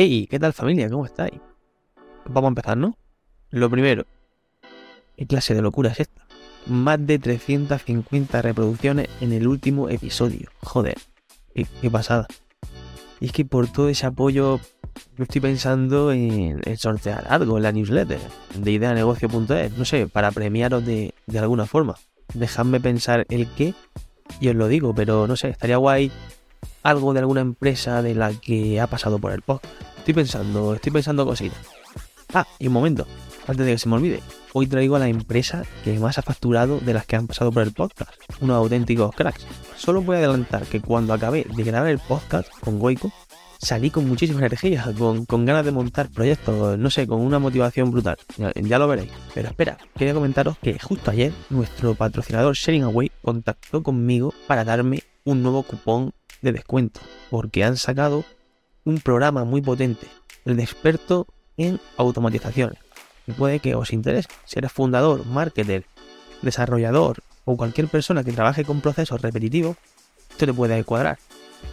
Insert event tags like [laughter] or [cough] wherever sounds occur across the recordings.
Hey, ¿qué tal familia? ¿Cómo estáis? Vamos a empezar, ¿no? Lo primero, ¿qué clase de locura es esta? Más de 350 reproducciones en el último episodio. Joder, qué, pasada. Y es que por todo ese apoyo, yo estoy pensando en, en sortear algo en la newsletter de ideanegocio.es, no sé, para premiaros de, de alguna forma. Dejadme pensar el qué y os lo digo, pero no sé, estaría guay algo de alguna empresa de la que ha pasado por el podcast. Estoy pensando, estoy pensando cositas. Ah, y un momento, antes de que se me olvide, hoy traigo a la empresa que más ha facturado de las que han pasado por el podcast, unos auténticos cracks. Solo voy a adelantar que cuando acabé de grabar el podcast con Goico, salí con muchísima energía, con, con ganas de montar proyectos, no sé, con una motivación brutal. Ya, ya, lo veréis. Pero espera, quería comentaros que justo ayer nuestro patrocinador Sharing Away contactó conmigo para darme un nuevo cupón de descuento, porque han sacado un programa muy potente, el de experto en automatizaciones. Y puede que os interese. Si eres fundador, marketer, desarrollador o cualquier persona que trabaje con procesos repetitivos, esto te puede cuadrar.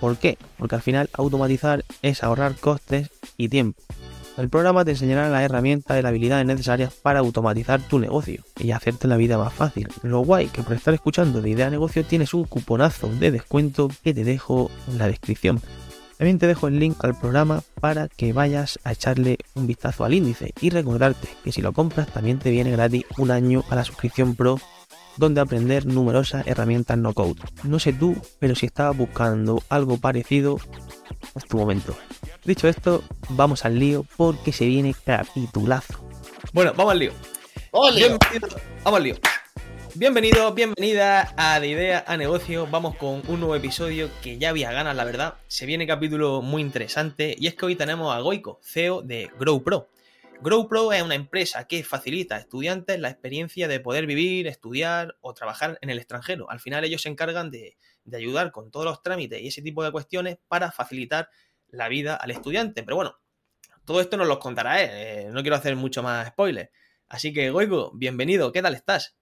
¿Por qué? Porque al final automatizar es ahorrar costes y tiempo. El programa te enseñará las herramientas y las habilidades necesarias para automatizar tu negocio y hacerte la vida más fácil. Lo guay que por estar escuchando de Idea Negocio tienes un cuponazo de descuento que te dejo en la descripción. También te dejo el link al programa para que vayas a echarle un vistazo al índice y recordarte que si lo compras también te viene gratis un año a la suscripción Pro donde aprender numerosas herramientas no code. No sé tú, pero si estabas buscando algo parecido, es tu momento. Dicho esto, vamos al lío porque se viene capitulazo. Bueno, vamos al lío. ¡Vamos al lío! Bienvenido, vamos al lío. Bienvenido, bienvenida a De Idea a Negocio. Vamos con un nuevo episodio que ya había ganas, la verdad. Se viene capítulo muy interesante y es que hoy tenemos a Goico, CEO de GrowPro. GrowPro es una empresa que facilita a estudiantes la experiencia de poder vivir, estudiar o trabajar en el extranjero. Al final ellos se encargan de, de ayudar con todos los trámites y ese tipo de cuestiones para facilitar la vida al estudiante. Pero bueno, todo esto nos lo contará. Eh, no quiero hacer mucho más spoilers. Así que, Goico, bienvenido. ¿Qué tal estás?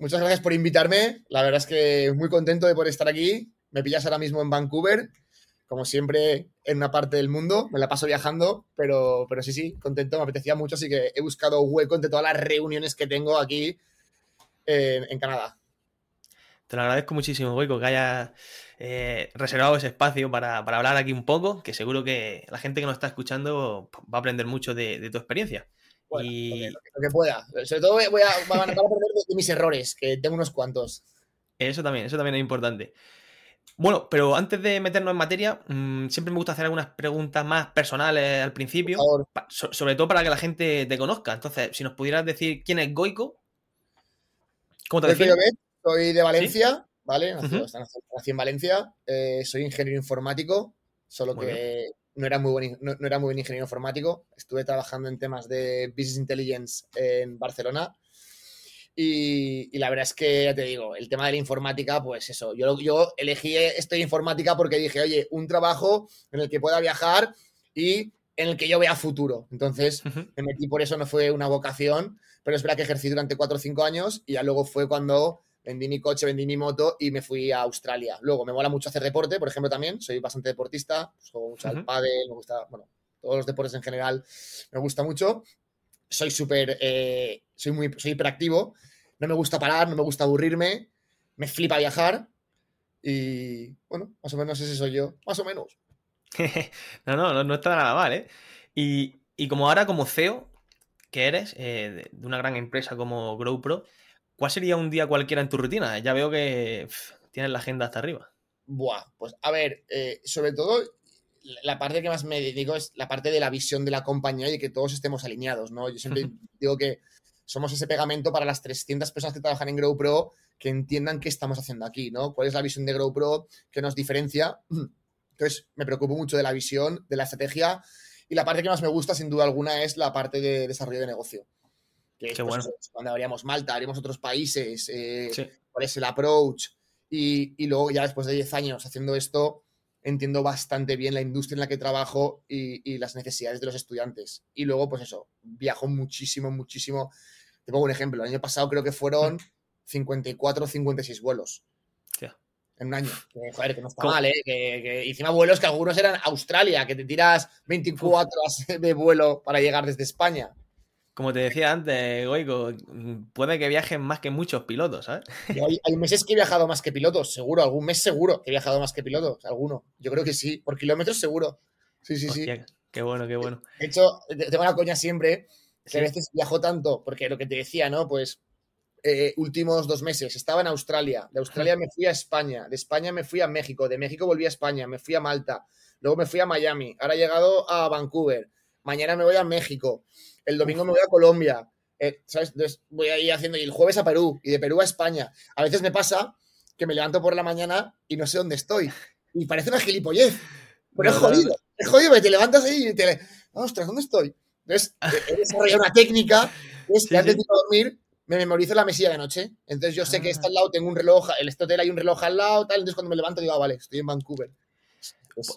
Muchas gracias por invitarme. La verdad es que muy contento de poder estar aquí. Me pillas ahora mismo en Vancouver. Como siempre, en una parte del mundo. Me la paso viajando, pero, pero sí, sí, contento. Me apetecía mucho, así que he buscado hueco entre todas las reuniones que tengo aquí en, en Canadá. Te lo agradezco muchísimo, Goico, que hayas eh, reservado ese espacio para, para, hablar aquí un poco, que seguro que la gente que nos está escuchando va a aprender mucho de, de tu experiencia. Bueno, y... lo, que, lo, que, pueda. Sobre todo voy a, voy a, [laughs] aprender de, mis errores, que tengo unos cuantos. Eso también, eso también es importante. Bueno, pero antes de meternos en materia, mmm, siempre me gusta hacer algunas preguntas más personales al principio, so, sobre todo para que la gente te conozca. Entonces, si nos pudieras decir quién es Goico, ¿cómo te defines? Soy de Valencia, ¿Sí? ¿vale? Nací, uh -huh. nací, en Valencia, eh, soy ingeniero informático, solo muy que bien. No era, muy buen, no, no, era muy buen ingeniero informático. Estuve trabajando en temas de Business Intelligence en Barcelona. Y, y, la verdad es que, ya te digo, el tema de la informática, pues eso, yo, yo elegí esto de informática porque dije, oye, un trabajo en el que pueda viajar y en el que yo vea futuro. Entonces, uh -huh. me metí por eso, no fue una vocación, pero es verdad que ejercí durante cuatro o cinco años y ya luego fue cuando vendí mi coche, vendí mi moto y me fui a Australia. Luego, me mola mucho hacer deporte, por ejemplo, también. Soy bastante deportista, pues, juego mucho uh -huh. al pádel, me gusta, bueno, todos los deportes en general me gusta mucho. Soy súper, eh, soy muy, soy hiperactivo. No me gusta parar, no me gusta aburrirme. Me flipa viajar. Y, bueno, más o menos ese soy yo. Más o menos. [laughs] no, no, no está nada mal, ¿eh? Y, y como ahora, como CEO que eres, eh, de una gran empresa como GrowPro, ¿Cuál sería un día cualquiera en tu rutina? Ya veo que pff, tienes la agenda hasta arriba. Buah, pues a ver, eh, sobre todo la parte que más me dedico es la parte de la visión de la compañía y que todos estemos alineados, ¿no? Yo siempre [laughs] digo que somos ese pegamento para las 300 personas que trabajan en GrowPro que entiendan qué estamos haciendo aquí, ¿no? ¿Cuál es la visión de GrowPro que nos diferencia? [clears throat] Entonces, me preocupo mucho de la visión, de la estrategia y la parte que más me gusta, sin duda alguna, es la parte de desarrollo de negocio que es pues, cuando habríamos Malta, habríamos otros países, eh, sí. cuál es el approach. Y, y, luego ya después de 10 años haciendo esto, entiendo bastante bien la industria en la que trabajo y, y, las necesidades de los estudiantes. Y luego, pues eso, viajo muchísimo, muchísimo. Te pongo un ejemplo, el año pasado creo que fueron 54 o 56 vuelos. Yeah. en un año. Que, joder, que no está mal, ¿eh? Que, que, encima vuelos que algunos eran Australia, que te tiras 24 horas de vuelo para llegar desde España. Como te decía antes, Goico, puede que viajen más que muchos pilotos, ¿sabes? Hay, meses que he viajado más que pilotos, seguro. Algún mes seguro que he viajado más que pilotos, alguno. Yo creo que sí. Por kilómetros seguro. Sí, sí, sí. Qué bueno, qué bueno. De hecho, tengo una coña siempre que a veces viajo tanto, porque lo que te decía, ¿no? Pues eh, últimos dos meses estaba en Australia. De Australia me fui a España. De España me fui a México. De México volví a España. Me fui a Malta. Luego me fui a Miami. Ahora he llegado a Vancouver. Mañana me voy a México el domingo me voy a Colombia, eh, ¿sabes? Entonces voy a ir haciendo, y el jueves a Perú, y de Perú a España. A veces me pasa que me levanto por la mañana y no sé dónde estoy. Y parece una gilipollez. Pero es jodido, es jodido, porque te levantas ahí y te... Ostras, ¿dónde estoy? Entonces, he desarrollado una técnica, es que antes de dormir me memorizo la mesilla de noche. Entonces yo sé que está ah. al lado, tengo un reloj, el hotel hay un reloj al lado, tal. Entonces cuando me levanto digo, ah, vale, estoy en Vancouver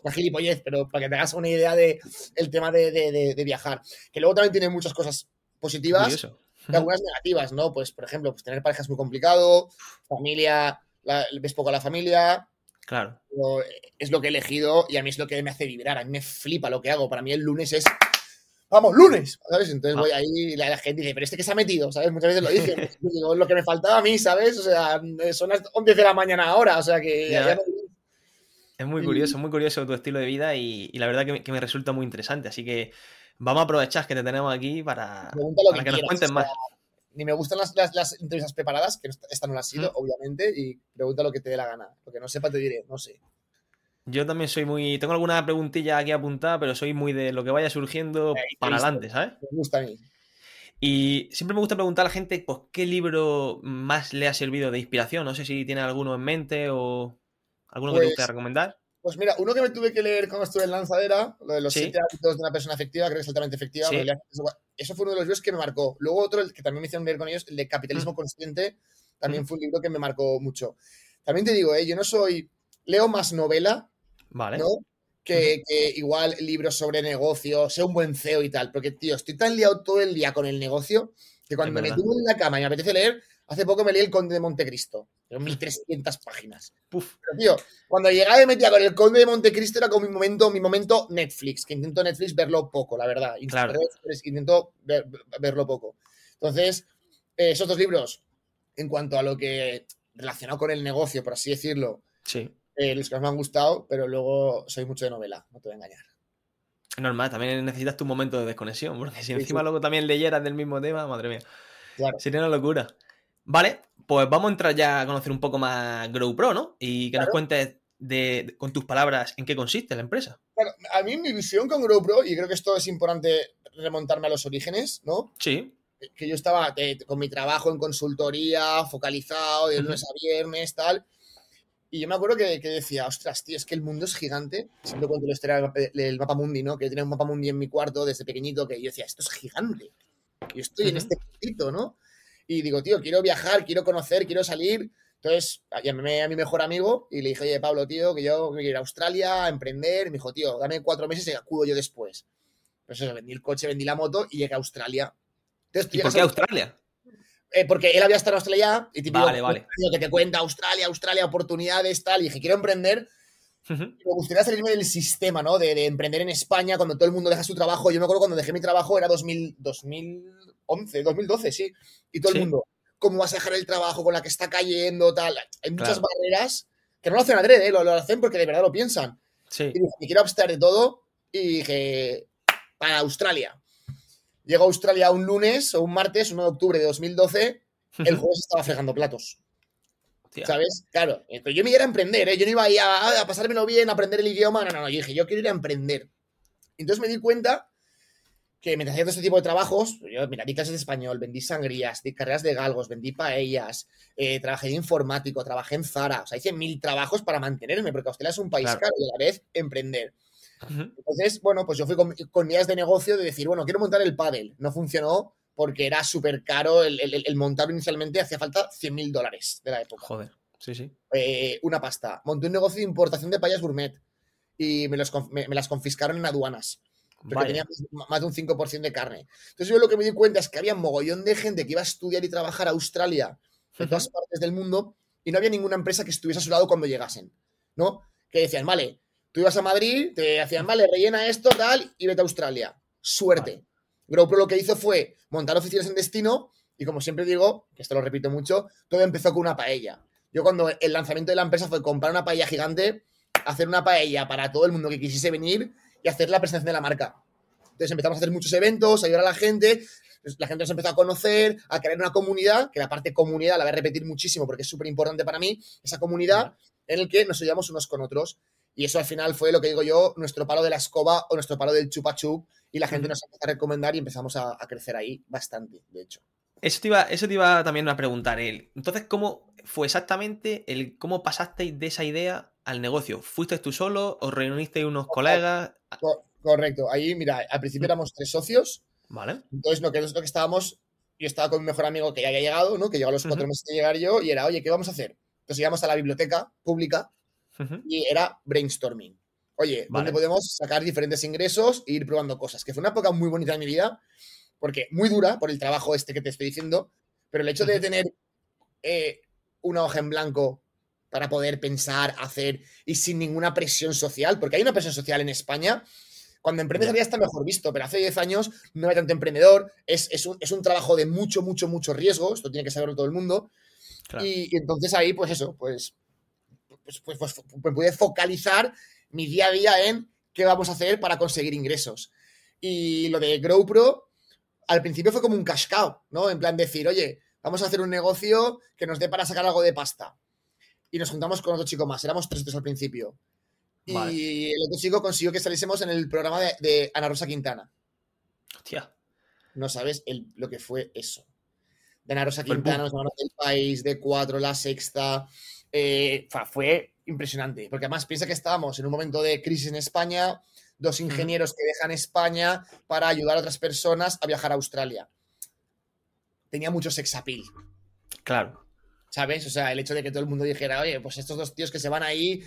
una gilipollez, pero para que te hagas una idea de el tema de, viajar. Que luego también tiene muchas cosas positivas y algunas negativas, ¿no? Pues, por ejemplo, pues tener pareja es muy complicado, familia, ves poco a la familia. Claro. Es lo que he elegido y a mí es lo que me hace vibrar. A mí me flipa lo que hago. Para mí el lunes es vamos, lunes, ¿sabes? Entonces voy ah. ahí y la, gente dice, pero este que se ha metido, ¿sabes? Muchas veces lo dicen. [laughs] Digo, lo que me faltaba a mí, ¿sabes? O sea, son las 11 de la mañana ahora, o sea que ya, es muy curioso, muy curioso tu estilo de vida y, la verdad que me, resulta muy interesante. Así que vamos a aprovechar que te tenemos aquí para, que, nos cuentes más. Ni me gustan las, entrevistas preparadas, que esta no la ha sido, obviamente, y pregunta lo que te dé la gana. Lo que no sepa te diré, no sé. Yo también soy muy. Tengo alguna preguntilla aquí apuntada, pero soy muy de lo que vaya surgiendo para adelante, ¿sabes? Me gusta a mí. Y siempre me gusta preguntar a la gente, pues, ¿qué libro más le ha servido de inspiración? No sé si tiene alguno en mente o. ¿Alguno que te guste recomendar? Pues mira, uno que me tuve que leer cuando estuve en lanzadera, lo de los siete hábitos de una persona efectiva, creo que es altamente efectiva. Eso fue uno de los libros que me marcó. Luego otro, el que también me hicieron leer con ellos, el de Capitalismo mm. Consciente, también mm. fue un libro que me marcó mucho. También te digo, ¿eh? yo no soy, leo más novela, vale. ¿no? Que, igual libros sobre negocio, sé un buen CEO y tal, porque tío, estoy tan liado todo el día con el negocio que cuando me meto en la cama y me apetece leer, Hace poco me leí El Conde de Montecristo. Eran 1300 páginas. Puf. Pero, tío, cuando llegaba y metía con El Conde de Montecristo era como mi momento, mi momento Netflix, que intento Netflix verlo poco, la verdad. Claro. Intento verlo poco. Entonces, eh, esos dos libros, en cuanto a lo que relacionado con el negocio, por así decirlo, sí. Eh, los que más me han gustado, pero luego soy mucho de novela, no te voy a engañar. Normal, también necesitas tu momento de desconexión, porque si encima luego también leyeras del mismo tema, madre mía. Claro. Sería una locura. Vale, pues vamos a entrar ya a conocer un poco más GrowPro, ¿no? Y que nos cuentes de, con tus palabras en qué consiste la empresa. Bueno, a mí mi visión con GrowPro, y creo que esto es importante remontarme a los orígenes, ¿no? Sí. Que yo estaba eh, con mi trabajo en consultoría, focalizado, de lunes a viernes, tal. Y yo me acuerdo que, decía, ostras, tío, es que el mundo es gigante. Siempre cuento la historia del mapa mundi, ¿no? Que tenía un mapa mundi en mi cuarto desde pequeñito, que yo decía, esto es gigante. Yo estoy en este puntito, ¿no? Y digo, tío, quiero viajar, quiero conocer, quiero salir. Entonces llamé a mi mejor amigo y le dije, oye, Pablo, tío, que yo quiero ir a Australia a emprender. Y me dijo, tío, dame cuatro meses y acudo yo después. Pues eso, vendí el coche, vendí la moto y llegué a Australia. ¿Y por qué Australia? Eh, porque él había estado en Australia y tipo, vale, vale. que te cuenta Australia, Australia, oportunidades, tal. Y dije, quiero emprender. Me gustaría salirme del sistema, ¿no? De, emprender en España cuando todo el mundo deja su trabajo. Yo me acuerdo cuando dejé mi trabajo era 2000, 2011, 2012, sí. Y todo el mundo, ¿cómo vas a dejar el trabajo con la que está cayendo, tal? Hay muchas barreras que no lo hacen adrede, ¿eh? lo, lo, hacen porque de verdad lo piensan. Sí. Y dije, me quiero abstener de todo y dije, para Australia. Llego a Australia un lunes o un martes, 1 de octubre de 2012, [laughs] el jueves estaba fregando platos. ¿Sabes? Claro. yo me iba a emprender, ¿eh? Yo no iba a, ir a, pasármelo bien, a aprender el idioma. No, no, no. Yo dije, yo quiero ir a emprender. Entonces me di cuenta que mientras hacía todo este tipo de trabajos, yo, mira, di clases de español, vendí sangrías, di carreras de galgos, vendí paellas, eh, trabajé de informático, trabajé en Zara, o sea, hice mil trabajos para mantenerme, porque Australia es un país caro y a la vez emprender. Entonces, bueno, pues yo fui con, con ideas de negocio de decir, bueno, quiero montar el paddle. No funcionó porque era súper caro el, el, montarlo inicialmente, hacía falta 100 mil dólares de la época. Joder, sí, sí. Eh, una pasta. Monté un negocio de importación de payas gourmet y me, las confiscaron en aduanas. Porque tenía más de un 5% de carne. Entonces yo lo que me di cuenta es que había un mogollón de gente que iba a estudiar y trabajar a Australia, de todas partes del mundo, y no había ninguna empresa que estuviese a su lado cuando llegasen, ¿no? Que decían, vale, tú ibas a Madrid, te hacían, vale, rellena esto, tal, y vete a Australia. Suerte. GrowPro lo que hizo fue montar oficinas en destino y como siempre digo, que esto lo repito mucho, todo empezó con una paella. Yo cuando el lanzamiento de la empresa fue comprar una paella gigante, hacer una paella para todo el mundo que quisiese venir y hacer la presentación de la marca. Entonces empezamos a hacer muchos eventos, a ayudar a la gente, la gente nos empezó a conocer, a crear una comunidad, que la parte comunidad la voy a repetir muchísimo porque es súper importante para mí, esa comunidad en el que nos ayudamos unos con otros. Y eso al final fue lo que digo yo, nuestro palo de la escoba o nuestro palo del chupa chup, y la gente nos empezó a recomendar y empezamos a, crecer ahí bastante, de hecho. Eso te, iba, eso te iba también a preguntar. él. Entonces, ¿cómo fue exactamente el cómo pasasteis de esa idea al negocio? ¿Fuiste tú solo? ¿Os reunisteis unos colegas? Correcto. Ahí, mira, al principio éramos tres socios. Vale. Entonces, lo que nosotros que estábamos, yo estaba con mi mejor amigo que ya había llegado, ¿no? Que llegó a los cuatro meses de llegar yo, y era, oye, ¿qué vamos a hacer? Entonces íbamos a la biblioteca pública y era brainstorming. Oye, ¿dónde podemos sacar diferentes ingresos e ir probando cosas? Que fue una época muy bonita de mi vida, porque muy dura por el trabajo este que te estoy diciendo, pero el hecho de tener eh, una hoja en blanco para poder pensar, hacer y sin ninguna presión social, porque hay una presión social en España. Cuando emprendes ya está mejor visto, pero hace 10 años no hay tanto emprendedor, es, un, trabajo de mucho, mucho, mucho riesgo, esto tiene que saberlo todo el mundo. Y, entonces ahí, pues eso, pues, pues, pues, pues, pues pude focalizar mi día a día en qué vamos a hacer para conseguir ingresos. Y lo de GrowPro, al principio fue como un cash cow, ¿no? En plan decir, oye, vamos a hacer un negocio que nos dé para sacar algo de pasta. Y nos juntamos con otro chico más, éramos tres al principio. Y el otro chico consiguió que saliésemos en el programa de, Ana Rosa Quintana. Hostia. No sabes lo que fue eso. De Ana Rosa Quintana, nos del país, de cuatro, la sexta. Eh, fue impresionante, porque además piensa que estábamos en un momento de crisis en España, dos ingenieros que dejan España para ayudar a otras personas a viajar a Australia. Tenía mucho sex appeal. Claro. ¿Sabes? O sea, el hecho de que todo el mundo dijera, oye, pues estos dos tíos que se van ahí,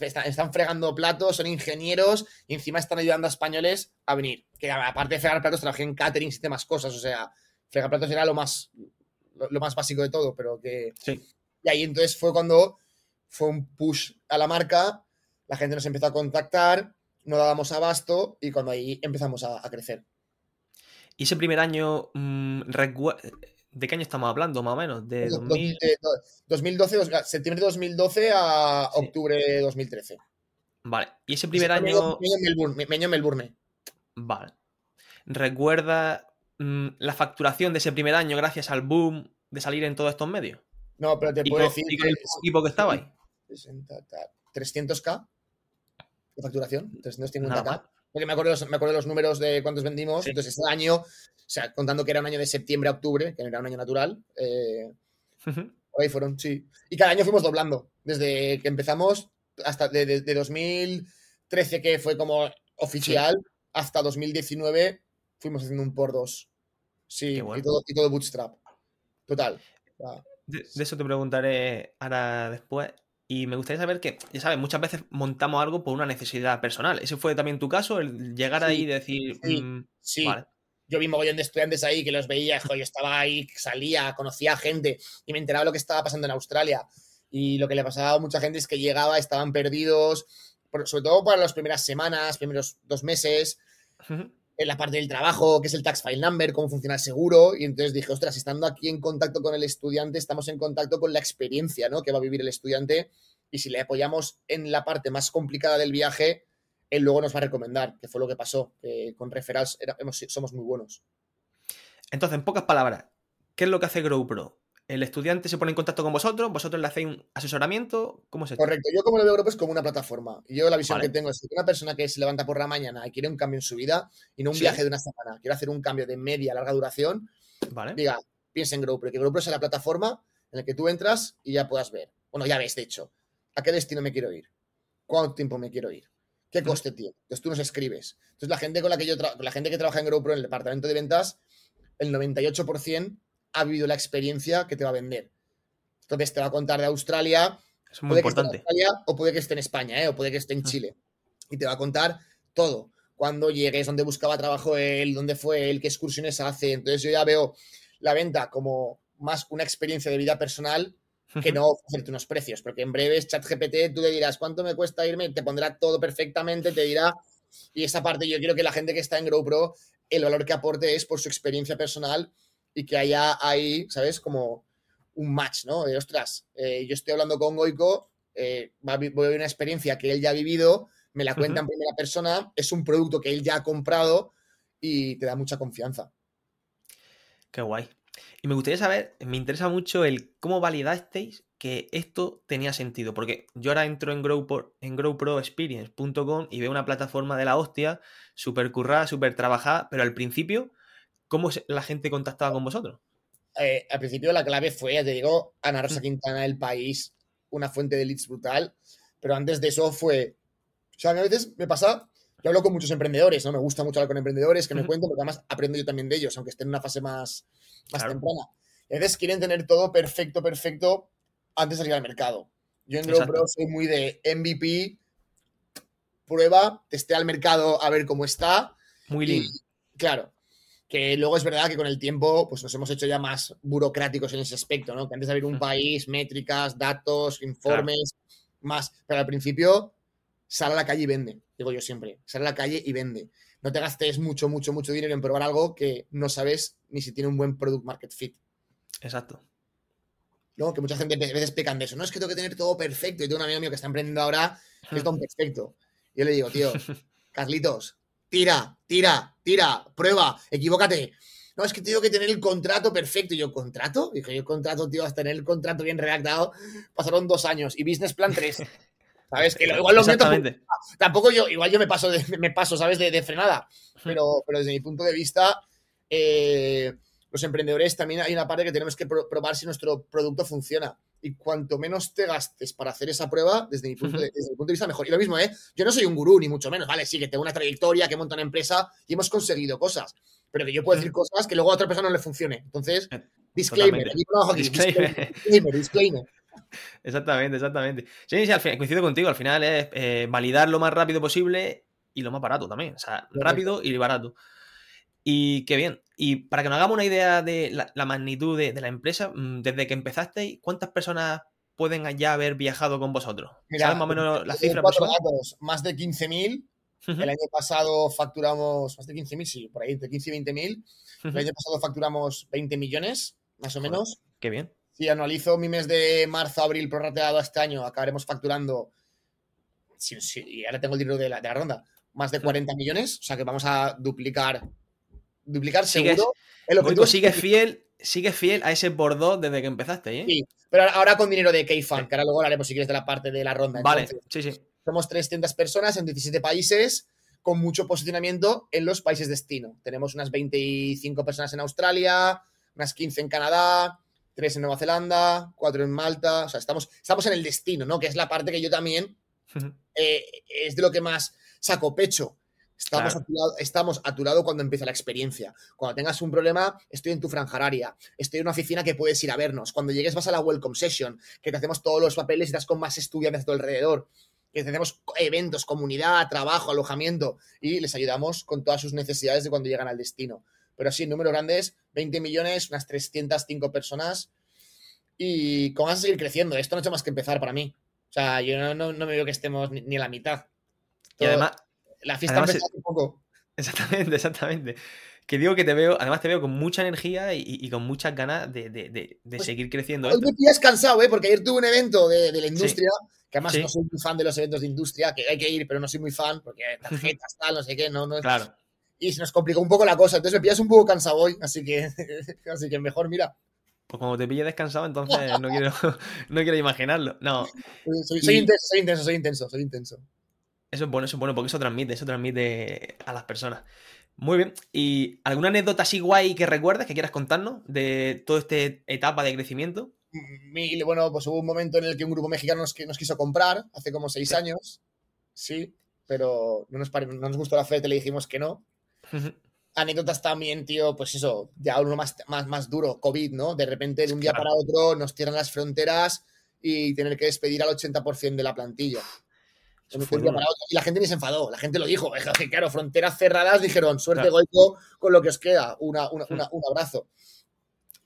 están, fregando platos, son ingenieros y encima están ayudando a españoles a venir. Que aparte de fregar platos, trabajé en catering y demás cosas. O sea, fregar platos era lo más, lo, más básico de todo, pero que. Sí. Y ahí entonces fue cuando fue un push a la marca, la gente nos empezó a contactar, no dábamos abasto y cuando ahí empezamos a, crecer. ¿Y ese primer año, mm, de qué año estamos hablando más o menos? De 2012, septiembre de 2012 a octubre de 2013. Vale, y ese primer año... Meño Melbourne, Vale. ¿Recuerda mm, la facturación de ese primer año gracias al boom de salir en todos estos medios? No, pero te puedo decir... ¿Y el equipo que estaba ahí? 300k de facturación, 350k. Porque me acuerdo, me acuerdo de los números de cuántos vendimos. Entonces, ese año, o sea, contando que era un año de septiembre a octubre, que no era un año natural, eh, ahí fueron, sí. Y cada año fuimos doblando. Desde que empezamos hasta de, 2013, que fue como oficial, hasta 2019 fuimos haciendo un por dos. Sí, y, todo, y todo bootstrap. Total. De, eso te preguntaré ahora después. Y me gustaría saber que, ya sabes, muchas veces montamos algo por una necesidad personal. ¿Ese fue también tu caso? El llegar ahí y decir. Sí, mm, Yo vi mogollón de estudiantes ahí que los veía, yo estaba ahí, salía, conocía a gente y me enteraba lo que estaba pasando en Australia. Y lo que le pasaba a mucha gente es que llegaba, estaban perdidos, sobre todo para las primeras semanas, primeros dos meses en la parte del trabajo, que es el tax file number, cómo funciona el seguro. Y entonces dije, ostras, estando aquí en contacto con el estudiante, estamos en contacto con la experiencia ¿no? que va a vivir el estudiante. Y si le apoyamos en la parte más complicada del viaje, él luego nos va a recomendar, que fue lo que pasó, que con referrals somos muy buenos. Entonces, en pocas palabras, ¿qué es lo que hace GrowPro? El estudiante se pone en contacto con vosotros, vosotros le hacéis un asesoramiento, ¿cómo se Correcto, yo como lo veo es como una plataforma. Y yo la visión que tengo es que una persona que se levanta por la mañana y quiere un cambio en su vida y no un viaje de una semana, quiere hacer un cambio de media, larga duración, vale. diga, piensa en GrowPro, que GrowPro es la plataforma en la que tú entras y ya puedas ver. Bueno, ya ves, de hecho, a qué destino me quiero ir, cuánto tiempo me quiero ir, qué coste tiene. Entonces tú nos escribes. Entonces la gente con la que yo la gente que trabaja en GrowPro en el departamento de ventas, el 98% ha vivido la experiencia que te va a vender. Entonces te va a contar de Australia. Es muy importante. o puede que esté en España, ¿eh? o puede que esté en ah. Chile. Y te va a contar todo. Cuando llegues, dónde buscaba trabajo él, dónde fue él, qué excursiones hace. Entonces yo ya veo la venta como más una experiencia de vida personal que no ofrecerte unos precios, porque en breves ChatGPT tú le dirás cuánto me cuesta irme, te pondrá todo perfectamente, te dirá, y esa parte yo quiero que la gente que está en GrowPro, el valor que aporte es por su experiencia personal y que haya ahí, ¿sabes? Como un match, ¿no? De ostras, eh, yo estoy hablando con Goico, eh, voy a vivir una experiencia que él ya ha vivido, me la cuenta en primera persona, es un producto que él ya ha comprado y te da mucha confianza. Qué guay. Y me gustaría saber, me interesa mucho el cómo validasteis que esto tenía sentido, porque yo ahora entro en, Grow en growproexperience.com y veo una plataforma de la hostia, súper currada, súper trabajada, pero al principio, ¿cómo la gente contactaba con vosotros? Eh, al principio la clave fue, ya te digo, Ana Rosa Quintana del país, una fuente de leads brutal, pero antes de eso fue, o sea, a veces me pasa, yo hablo con muchos emprendedores, ¿no? Me gusta mucho hablar con emprendedores que me cuenten, porque además aprendo yo también de ellos, aunque estén en una fase más, más temprana. Y a veces quieren tener todo perfecto, perfecto antes de salir al mercado. Yo en GrowPro soy muy de MVP, prueba, testea al mercado a ver cómo está. Muy lindo. Claro, que luego es verdad que con el tiempo pues nos hemos hecho ya más burocráticos en ese aspecto, ¿no? Que antes de abrir un país, métricas, datos, informes, más. Pero al principio, sal a la calle y vende, digo yo siempre. Sal a la calle y vende. No te gastes mucho, mucho, mucho dinero en probar algo que no sabes ni si tiene un buen product market fit. Exacto. ¿no? Que mucha gente a veces pecan de eso. No es que tengo que tener todo perfecto. Y tengo un amigo mío que está emprendiendo ahora que es todo perfecto. Y yo le digo, tío, [laughs] Carlitos, tira, tira, tira, prueba, equivócate. No, es que tengo que tener el contrato perfecto. Y yo, ¿contrato? Dije, yo contrato, tío, hasta tener el contrato bien redactado, pasaron dos años. Y business plan tres. [laughs] ¿Sabes? Que igual lo meto. Tampoco yo, igual yo me paso, me paso, ¿sabes? De, frenada. Pero, pero desde mi punto de vista, eh, los emprendedores también hay una parte que tenemos que probar si nuestro producto funciona y cuanto menos te gastes para hacer esa prueba, desde mi punto de, vista, mejor. Y lo mismo, ¿eh? Yo no soy un gurú, ni mucho menos, ¿vale? Sí, que tengo una trayectoria, que monto una empresa y hemos conseguido cosas. Pero que yo puedo decir cosas que luego a otra persona no le funcione. Entonces, eh, disclaimer. disclaimer, disclaimer, [laughs] Exactamente, exactamente. Sí, sí, al final, coincido contigo. Al final es eh, validar lo más rápido posible y lo más barato también. O sea, rápido y barato. Y qué bien. Y para que nos hagamos una idea de la, magnitud de, la empresa, mm, desde que empezasteis, ¿cuántas personas pueden ya haber viajado con vosotros? ¿Sabes más o menos la cifra? más de 15.000. El año pasado facturamos, más de 15.000, sí, por ahí, entre 15 y 20.000. El año pasado facturamos 20 millones, más o menos. Qué bien. Si analizo mi mes de marzo, abril prorrateado este año, acabaremos facturando, sí, sí, y ahora tengo el dinero de la, de la ronda, más de 40 millones. O sea que vamos a duplicar duplicar seguro. el sigue fiel, sigue fiel a ese por desde que empezaste, ¿eh? Sí, pero ahora con dinero de K-Fan, que ahora luego hablaremos si quieres de la parte de la ronda. Vale, sí, sí. Somos 300 personas en 17 países con mucho posicionamiento en los países destino. Tenemos unas 25 personas en Australia, unas 15 en Canadá, 3 en Nueva Zelanda, 4 en Malta. O sea, estamos, estamos en el destino, ¿no? Que es la parte que yo también eh, es de lo que más saco pecho. Estamos, a tu lado, cuando empieza la experiencia. Cuando tengas un problema, estoy en tu franja horaria. Estoy en una oficina que puedes ir a vernos. Cuando llegues vas a la welcome session, que te hacemos todos los papeles y estás con más estudiantes a tu alrededor. Que tenemos eventos, comunidad, trabajo, alojamiento y les ayudamos con todas sus necesidades de cuando llegan al destino. Pero sí, números grandes, 20 millones, unas 305 personas y cómo vas a seguir creciendo. Esto no ha hecho más que empezar para mí. O sea, yo no, me veo que estemos ni, ni a la mitad. y además, la fiesta empezó un poco. Exactamente, [laughs] exactamente. Que digo que te veo, además te veo con mucha energía y, con muchas ganas de, pues, seguir creciendo. Hoy me pillas cansado, ¿eh? porque ayer tuve un evento de, la industria, que además no soy muy fan de los eventos de industria, que hay que ir, pero no soy muy fan, porque tarjetas, [laughs] tal, no sé qué, no, no Claro. Y se nos complicó un poco la cosa, entonces me pillas un poco cansado hoy, así que, [laughs] así que mejor, mira. Pues como te pille descansado, entonces no quiero, no quiero imaginarlo. No. soy intenso, soy intenso, soy intenso, soy intenso. Eso es bueno, eso es bueno, porque eso transmite, eso transmite a las personas. Muy bien. ¿Y alguna anécdota así guay que recuerdes, que quieras contarnos de toda esta etapa de crecimiento? bueno, pues hubo un momento en el que un grupo mexicano nos, nos quiso comprar, hace como seis años. Sí, pero no nos, no nos gustó la oferta y le dijimos que no. Anécdotas también, tío, pues eso, ya uno más, más, más duro, COVID, ¿no? De repente, de un día para otro, nos cierran las fronteras y tener que despedir al 80% de la plantilla. Y la gente ni se enfadó, la gente lo dijo. [laughs] Claro, fronteras cerradas dijeron, suerte Goico con lo que os queda, un abrazo.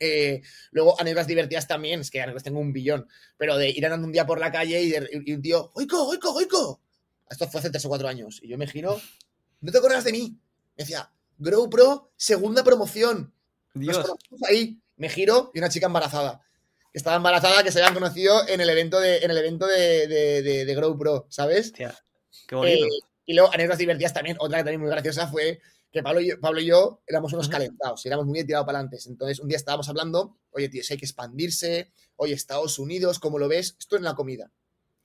Eh, luego anécdotas divertidas también, es que anécdotas tengo un billón, pero de ir andando un día por la calle y, un tío, ¡Oico, oico, oico! Esto fue hace tres o cuatro años. Y yo me giro, [laughs] no te acuerdas de mí. Me decía, Grow Pro, segunda promoción. Dios. ahí. Me giro y una chica embarazada. Que estaba embarazada, que se habían conocido en el evento de, en el evento de, de, Grow Pro, ¿sabes? qué bonito. Eh, y luego anécdotas divertidas también. Otra que también muy graciosa fue que Pablo y yo, Pablo y yo éramos unos calentados y éramos muy tirados para adelante. Entonces, un día estábamos hablando, oye, tío, si hay que expandirse, oye, Estados Unidos, ¿cómo lo ves? Esto en la comida.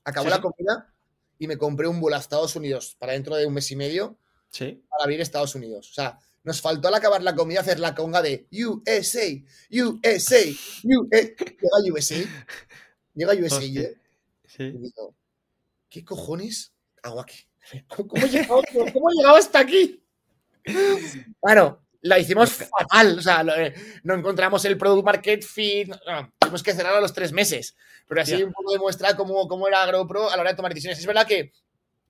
Acabó la comida y me compré un vuelo a Estados Unidos para dentro de un mes y medio sí. para abrir Estados Unidos. O sea, nos faltó al acabar la comida hacer la conga de USA, USA, USA. Llega USA. Llega USA. Sí. Y digo, ¿qué cojones hago aquí? ¿Cómo he [laughs] llegado, ¿Cómo he llegado hasta aquí? Bueno, lo hicimos fatal. O sea, eh, no encontramos el product market fit. tuvimos que cerrar a los tres meses. Pero así un poco demuestra cómo, cómo era AgroPro a la hora de tomar decisiones. Es verdad que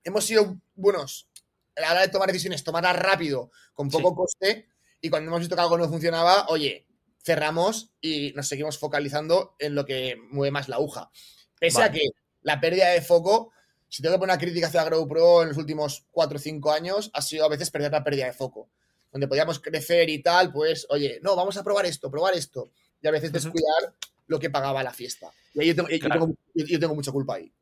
hemos sido buenos a la hora de tomar decisiones, tomarlas rápido, con poco coste. Y cuando hemos visto que algo no funcionaba, oye, cerramos y nos seguimos focalizando en lo que mueve más la aguja. Pese a que la pérdida de foco si tengo que poner una crítica hacia GrowPro en los últimos 4 o 5 años, ha sido a veces perder la pérdida de foco. Donde podíamos crecer y tal, pues, oye, no, vamos a probar esto, probar esto. Y a veces descuidar lo que pagaba la fiesta. Y ahí yo tengo, mucha culpa ahí.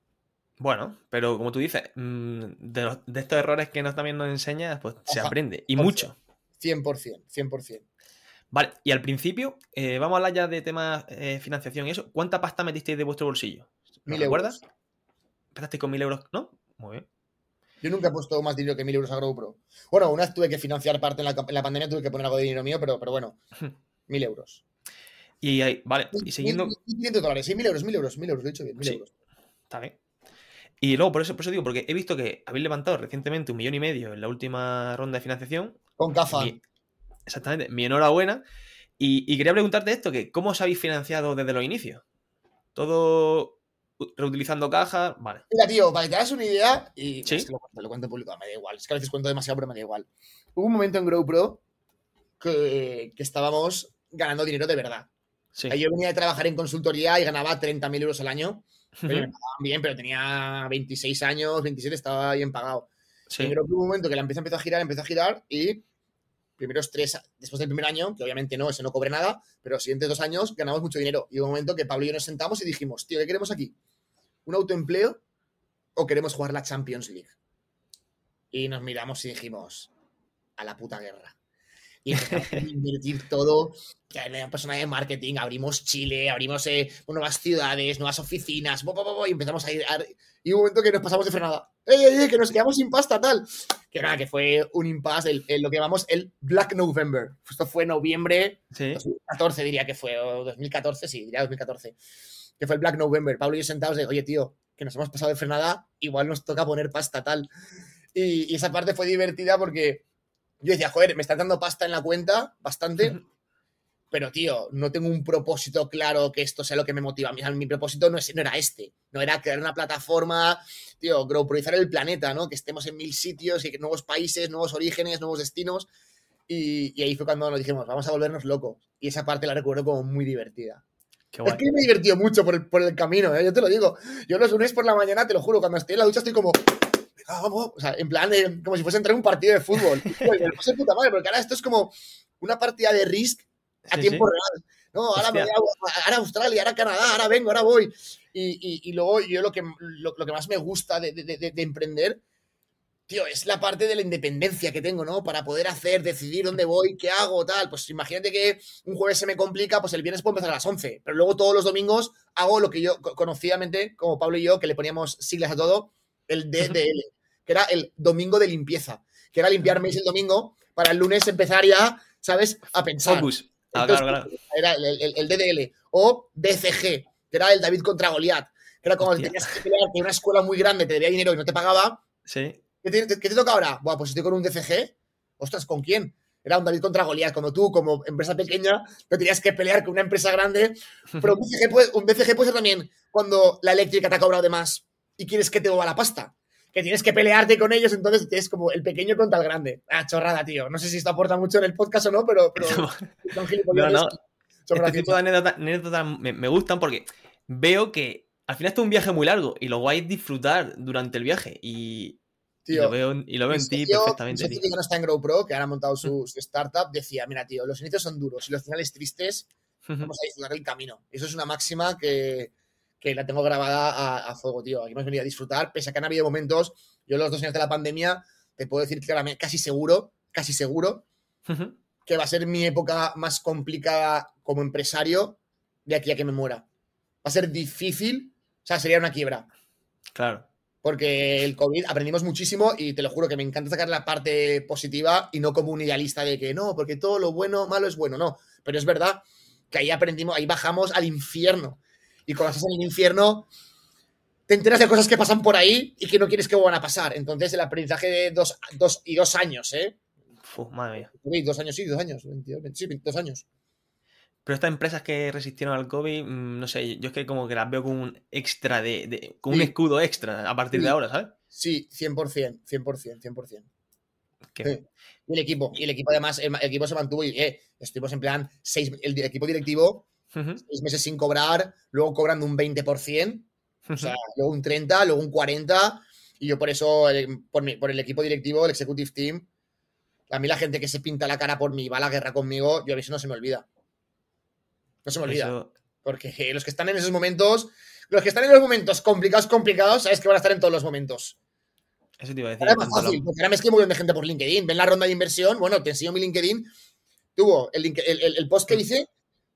Bueno, pero como tú dices, mm, de, estos errores que nos, también nos enseñas, pues se aprende. Y mucho. 100%, 100%. Vale, y al principio, eh, vamos a hablar ya de temas eh, financiación y eso. ¿Cuánta pasta metisteis de vuestro bolsillo? ¿Me recuerdas? empezaste con mil euros, ¿no? Muy bien. Yo nunca he puesto más dinero que mil euros a GrowPro. Bueno, una vez tuve que financiar parte en la, pandemia, tuve que poner algo de dinero mío, pero, pero bueno, mil euros. Y ahí, vale, y siguiendo. 500 dólares, sí, mil euros, mil euros, mil euros, lo he dicho bien, mil euros. Está bien. Y luego, por eso, por eso digo, porque he visto que habéis levantado recientemente un millón y medio en la última ronda de financiación. Con CAFA. exactamente, mi enhorabuena. Y, y, quería preguntarte esto, que ¿cómo os habéis financiado desde los inicios? ¿Todo reutilizando cajas, vale. Mira, tío, para que te hagas una idea, y ¿Sí? es que lo, lo, cuento en público, me da igual. Es que a veces cuento demasiado, pero me da igual. Hubo un momento en GrowPro que, que estábamos ganando dinero de verdad. Sí. yo venía de trabajar en consultoría y ganaba 30.000 euros al año. Pero me pagaban bien, pero tenía 26 años, 27, estaba bien pagado. Sí. Pero hubo un momento que la empresa empezó a girar, empezó a girar y primeros tres, después del primer año, que obviamente no, ese no cobre nada, pero los siguientes dos años ganamos mucho dinero. Y hubo un momento que Pablo y yo nos sentamos y dijimos, tío, ¿qué queremos aquí? un autoempleo o queremos jugar la Champions League? Y nos miramos y dijimos, a la puta guerra. Y empezamos a invertir todo. En persona de marketing, abrimos Chile, abrimos eh, nuevas ciudades, nuevas oficinas, y empezamos a ir. y un momento que nos pasamos de frenada. ¡Ey, ey, ey! Que nos quedamos sin pasta, tal. Que nada, que fue un impasse, lo que llamamos el Black November. Esto fue noviembre ¿Sí? 2014, diría que fue, o 2014, sí, diría 2014 que fue el Black November. Pablo y yo sentados de, oye, tío, que nos hemos pasado de frenada, igual nos toca poner pasta tal. Y, esa parte fue divertida porque yo decía, joder, me están dando pasta en la cuenta, bastante, pero tío, no tengo un propósito claro que esto sea lo que me motiva. Mi, mi propósito no, es, no era este, no era crear una plataforma, tío, growproizar el planeta, ¿no? Que estemos en mil sitios y que nuevos países, nuevos orígenes, nuevos destinos. Y, y ahí fue cuando nos dijimos, vamos a volvernos locos. Y esa parte la recuerdo como muy divertida. Es que me he divertido mucho por el, por el camino, ¿eh? yo te lo digo. Yo los lunes por la mañana, te lo juro, cuando estoy en la ducha estoy como, vamos, o sea, en plan, como si fuese entrar en un partido de fútbol. me puta madre, porque ahora esto es como una partida de Risk a tiempo real. No, ahora me voy a, ahora Australia, ahora Canadá, ahora vengo, ahora voy. Y, y, y luego yo lo que, lo, lo, que más me gusta de, de, de, de emprender tío, es la parte de la independencia que tengo, ¿no? Para poder hacer, decidir dónde voy, qué hago, tal. Pues imagínate que un jueves se me complica, pues el viernes puedo empezar a las 11, pero luego todos los domingos hago lo que yo conocidamente, como Pablo y yo, que le poníamos siglas a todo, el DDL, que era el domingo de limpieza, que era limpiarme el domingo para el lunes empezar ya, ¿sabes? A pensar. Ah, era el, DDL. O DCG, que era el David contra Goliat, que era como tenías que pelear que una escuela muy grande te debía dinero y no te pagaba. Sí ¿Qué te, toca ahora? Buah, pues estoy con un DCG. Ostras, ¿con quién? Era un David contra Goliat. Como tú, como empresa pequeña, te tenías que pelear con una empresa grande. Pero un [laughs] DCG, puede, un DCG puede ser también cuando la eléctrica te ha cobrado de más y quieres que te vuelva la pasta. Que tienes que pelearte con ellos, entonces es como el pequeño contra el grande. Ah, chorrada, tío. No sé si esto aporta mucho en el podcast o no, pero. pero [laughs] no, no. este tipo de anécdotas, me, gustan porque veo que al final esto es un viaje muy largo y lo guay es disfrutar durante el viaje. Y, lo veo, y lo veo en ti perfectamente. que no está en GrowPro, que ahora ha montado su, startup, decía: Mira, tío, los inicios son duros y los finales tristes, vamos a disfrutar el camino. Eso es una máxima que, la tengo grabada a, fuego, tío. Aquí hemos venido a disfrutar, pese a que han habido momentos, yo los dos años de la pandemia, te puedo decir claramente, casi seguro, casi seguro, que va a ser mi época más complicada como empresario de aquí a que me muera. Va a ser difícil, o sea, sería una quiebra. Claro. Porque el COVID aprendimos muchísimo y te lo juro que me encanta sacar la parte positiva y no como un idealista de que no, porque todo lo bueno, malo es bueno, no. Pero es verdad que ahí aprendimos, ahí bajamos al infierno. Y cuando estás en el infierno, te enteras de cosas que pasan por ahí y que no quieres que van a pasar. Entonces, el aprendizaje de dos, dos y dos años, ¿eh? madre mía. Dos años, sí, dos años. sí, dos años. Pero estas empresas que resistieron al COVID, mm, no sé, yo es que como que las veo como un extra de, con un escudo extra a partir de ahora, ¿sabes? Sí, 100%, 100%, 100%. Y el equipo, y el equipo además, el, equipo se mantuvo y eh, estuvimos en plan, seis, el, equipo directivo, seis meses sin cobrar, luego cobrando un 20%, o sea, luego un 30%, luego un 40%, y yo por eso, por, por el equipo directivo, el executive team, a mí la gente que se pinta la cara por mí y va a la guerra conmigo, yo a veces no se me olvida. No se me olvida. Porque [laughs] los que están en esos momentos, los que están en los momentos complicados, complicados, sabes que van a estar en todos los momentos. Eso te iba a decir. Ahora es más fácil, porque ahora me escribo muy de gente por LinkedIn. Ven la ronda de inversión, bueno, te enseño mi LinkedIn. Tuvo el, post que hice,